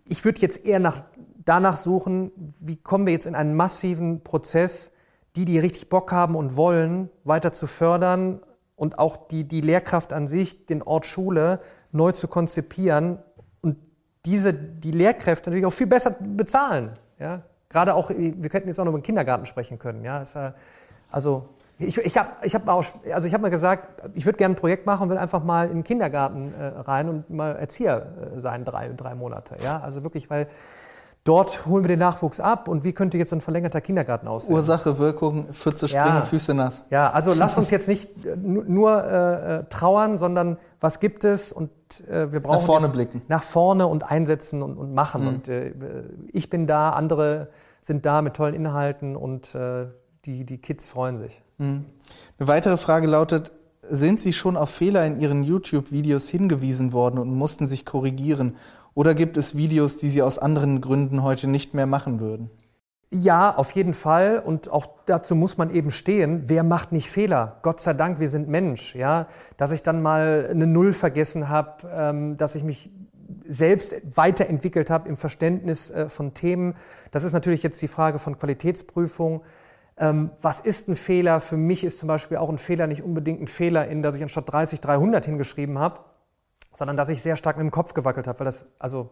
ich würde jetzt eher nach, danach suchen, wie kommen wir jetzt in einen massiven Prozess, die, die richtig Bock haben und wollen, weiter zu fördern und auch die, die Lehrkraft an sich, den Ort Schule neu zu konzipieren und diese, die Lehrkräfte natürlich auch viel besser bezahlen. Ja? Gerade auch, wir könnten jetzt auch noch über den Kindergarten sprechen können. Ja? Es, also ich, ich habe ich hab auch, also ich hab mal gesagt, ich würde gerne ein Projekt machen und will einfach mal in den Kindergarten äh, rein und mal Erzieher äh, sein, drei, drei Monate. Ja? Also wirklich, weil dort holen wir den Nachwuchs ab und wie könnte jetzt so ein verlängerter Kindergarten aussehen? Ursache, Wirkung, Pfütze springen, ja. Füße nass. Ja, also lass uns jetzt nicht äh, nur äh, äh, trauern, sondern was gibt es und äh, wir brauchen nach vorne blicken. Nach vorne und einsetzen und, und machen. Mhm. Und äh, ich bin da, andere sind da mit tollen Inhalten und äh, die, die Kids freuen sich. Mhm. Eine weitere Frage lautet, sind Sie schon auf Fehler in Ihren YouTube-Videos hingewiesen worden und mussten sich korrigieren? Oder gibt es Videos, die Sie aus anderen Gründen heute nicht mehr machen würden? Ja, auf jeden Fall. Und auch dazu muss man eben stehen. Wer macht nicht Fehler? Gott sei Dank, wir sind Mensch. Ja, dass ich dann mal eine Null vergessen habe, ähm, dass ich mich selbst weiterentwickelt habe im Verständnis äh, von Themen. Das ist natürlich jetzt die Frage von Qualitätsprüfung. Ähm, was ist ein Fehler? Für mich ist zum Beispiel auch ein Fehler nicht unbedingt ein Fehler, in dass ich anstatt 30 300 hingeschrieben habe, sondern dass ich sehr stark mit dem Kopf gewackelt habe, weil das, also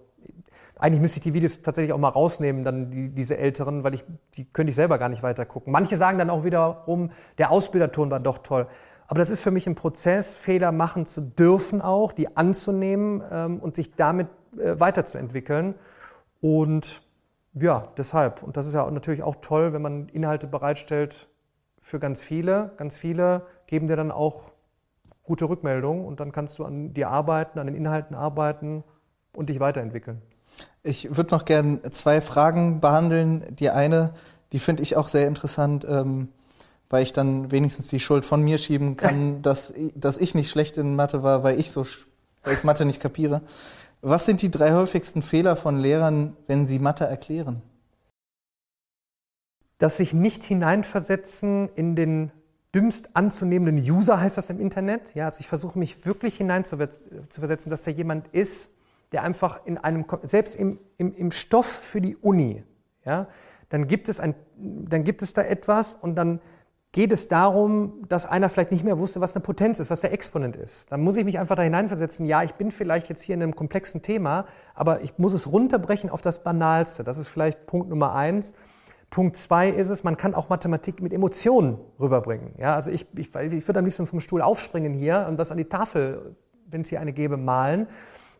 eigentlich müsste ich die Videos tatsächlich auch mal rausnehmen, dann die, diese älteren, weil ich, die könnte ich selber gar nicht weiter gucken. Manche sagen dann auch wiederum, der Ausbilderton war doch toll. Aber das ist für mich ein Prozess, Fehler machen zu dürfen auch, die anzunehmen ähm, und sich damit äh, weiterzuentwickeln. Und ja, deshalb. Und das ist ja natürlich auch toll, wenn man Inhalte bereitstellt für ganz viele. Ganz viele geben dir dann auch gute Rückmeldungen und dann kannst du an dir arbeiten, an den Inhalten arbeiten und dich weiterentwickeln. Ich würde noch gerne zwei Fragen behandeln. Die eine, die finde ich auch sehr interessant, ähm, weil ich dann wenigstens die Schuld von mir schieben kann, dass, dass ich nicht schlecht in Mathe war, weil ich so weil ich Mathe nicht kapiere. Was sind die drei häufigsten Fehler von Lehrern, wenn sie Mathe erklären? Dass sich nicht hineinversetzen in den dümmst anzunehmenden User, heißt das im Internet. Ja, also ich versuche mich wirklich hineinzuversetzen, dass da jemand ist, der einfach in einem, selbst im, im, im Stoff für die Uni, ja, dann gibt es ein, dann gibt es da etwas und dann geht es darum, dass einer vielleicht nicht mehr wusste, was eine Potenz ist, was der Exponent ist. Dann muss ich mich einfach da hineinversetzen, ja, ich bin vielleicht jetzt hier in einem komplexen Thema, aber ich muss es runterbrechen auf das Banalste. Das ist vielleicht Punkt Nummer eins. Punkt zwei ist es, man kann auch Mathematik mit Emotionen rüberbringen. Ja, also ich, ich, ich würde am liebsten vom Stuhl aufspringen hier und das an die Tafel, wenn es hier eine gäbe, malen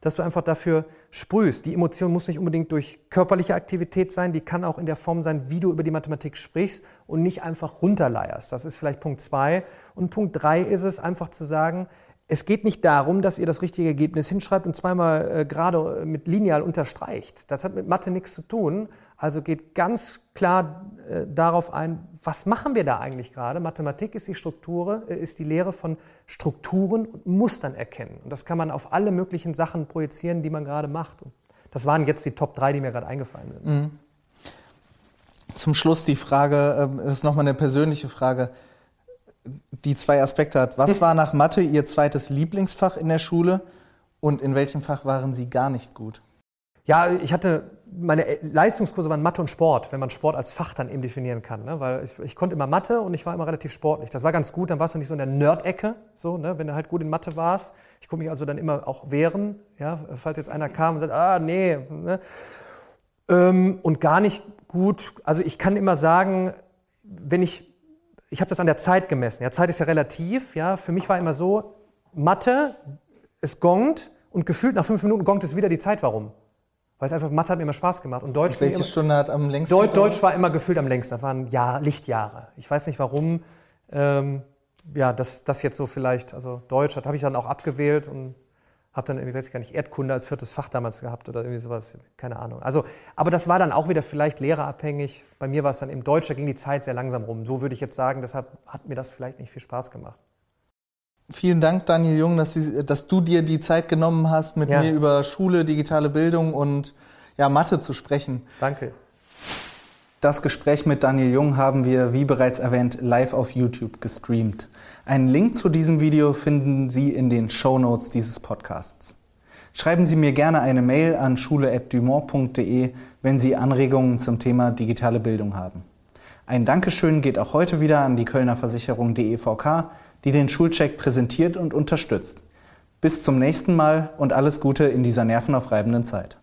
dass du einfach dafür sprühst. Die Emotion muss nicht unbedingt durch körperliche Aktivität sein, die kann auch in der Form sein, wie du über die Mathematik sprichst und nicht einfach runterleierst. Das ist vielleicht Punkt zwei. Und Punkt drei ist es einfach zu sagen, es geht nicht darum, dass ihr das richtige Ergebnis hinschreibt und zweimal äh, gerade mit Lineal unterstreicht. Das hat mit Mathe nichts zu tun. Also geht ganz klar äh, darauf ein, was machen wir da eigentlich gerade? Mathematik ist die Struktur, äh, ist die Lehre von Strukturen und Mustern erkennen. Und das kann man auf alle möglichen Sachen projizieren, die man gerade macht. Und das waren jetzt die Top 3, die mir gerade eingefallen sind. Mhm. Zum Schluss die Frage, ähm, das ist nochmal eine persönliche Frage die zwei Aspekte hat. Was war nach Mathe Ihr zweites Lieblingsfach in der Schule und in welchem Fach waren Sie gar nicht gut? Ja, ich hatte meine Leistungskurse waren Mathe und Sport, wenn man Sport als Fach dann eben definieren kann. Ne? Weil ich, ich, konnte immer Mathe und ich war immer relativ sportlich. Das war ganz gut, dann warst du nicht so in der Nerd-Ecke, so, ne? wenn du halt gut in Mathe warst. Ich konnte mich also dann immer auch wehren, ja? falls jetzt einer kam und sagt, ah, nee. Ne? Ähm, und gar nicht gut, also ich kann immer sagen, wenn ich ich habe das an der Zeit gemessen. Ja, Zeit ist ja relativ. Ja, für mich war immer so, Mathe, es gongt und gefühlt nach fünf Minuten gongt es wieder die Zeit. Warum? Weil es einfach Mathe hat mir immer Spaß gemacht und Deutsch. Und welche immer, Stunde hat am längsten? Deutsch, Deutsch war immer gefühlt am längsten. Das waren Jahr, Lichtjahre. Ich weiß nicht warum. Ähm, ja, das, das jetzt so vielleicht. Also Deutsch habe ich dann auch abgewählt und habe dann irgendwie, weiß ich gar nicht, Erdkunde als viertes Fach damals gehabt oder irgendwie sowas, keine Ahnung. Also, aber das war dann auch wieder vielleicht lehrerabhängig. Bei mir war es dann im Deutsch, da ging die Zeit sehr langsam rum. So würde ich jetzt sagen, deshalb hat mir das vielleicht nicht viel Spaß gemacht. Vielen Dank, Daniel Jung, dass, Sie, dass du dir die Zeit genommen hast, mit ja. mir über Schule, digitale Bildung und ja, Mathe zu sprechen. Danke. Das Gespräch mit Daniel Jung haben wir, wie bereits erwähnt, live auf YouTube gestreamt. Einen Link zu diesem Video finden Sie in den Show Notes dieses Podcasts. Schreiben Sie mir gerne eine Mail an schule.dumont.de, wenn Sie Anregungen zum Thema digitale Bildung haben. Ein Dankeschön geht auch heute wieder an die Kölner Versicherung DEVK, die den Schulcheck präsentiert und unterstützt. Bis zum nächsten Mal und alles Gute in dieser nervenaufreibenden Zeit.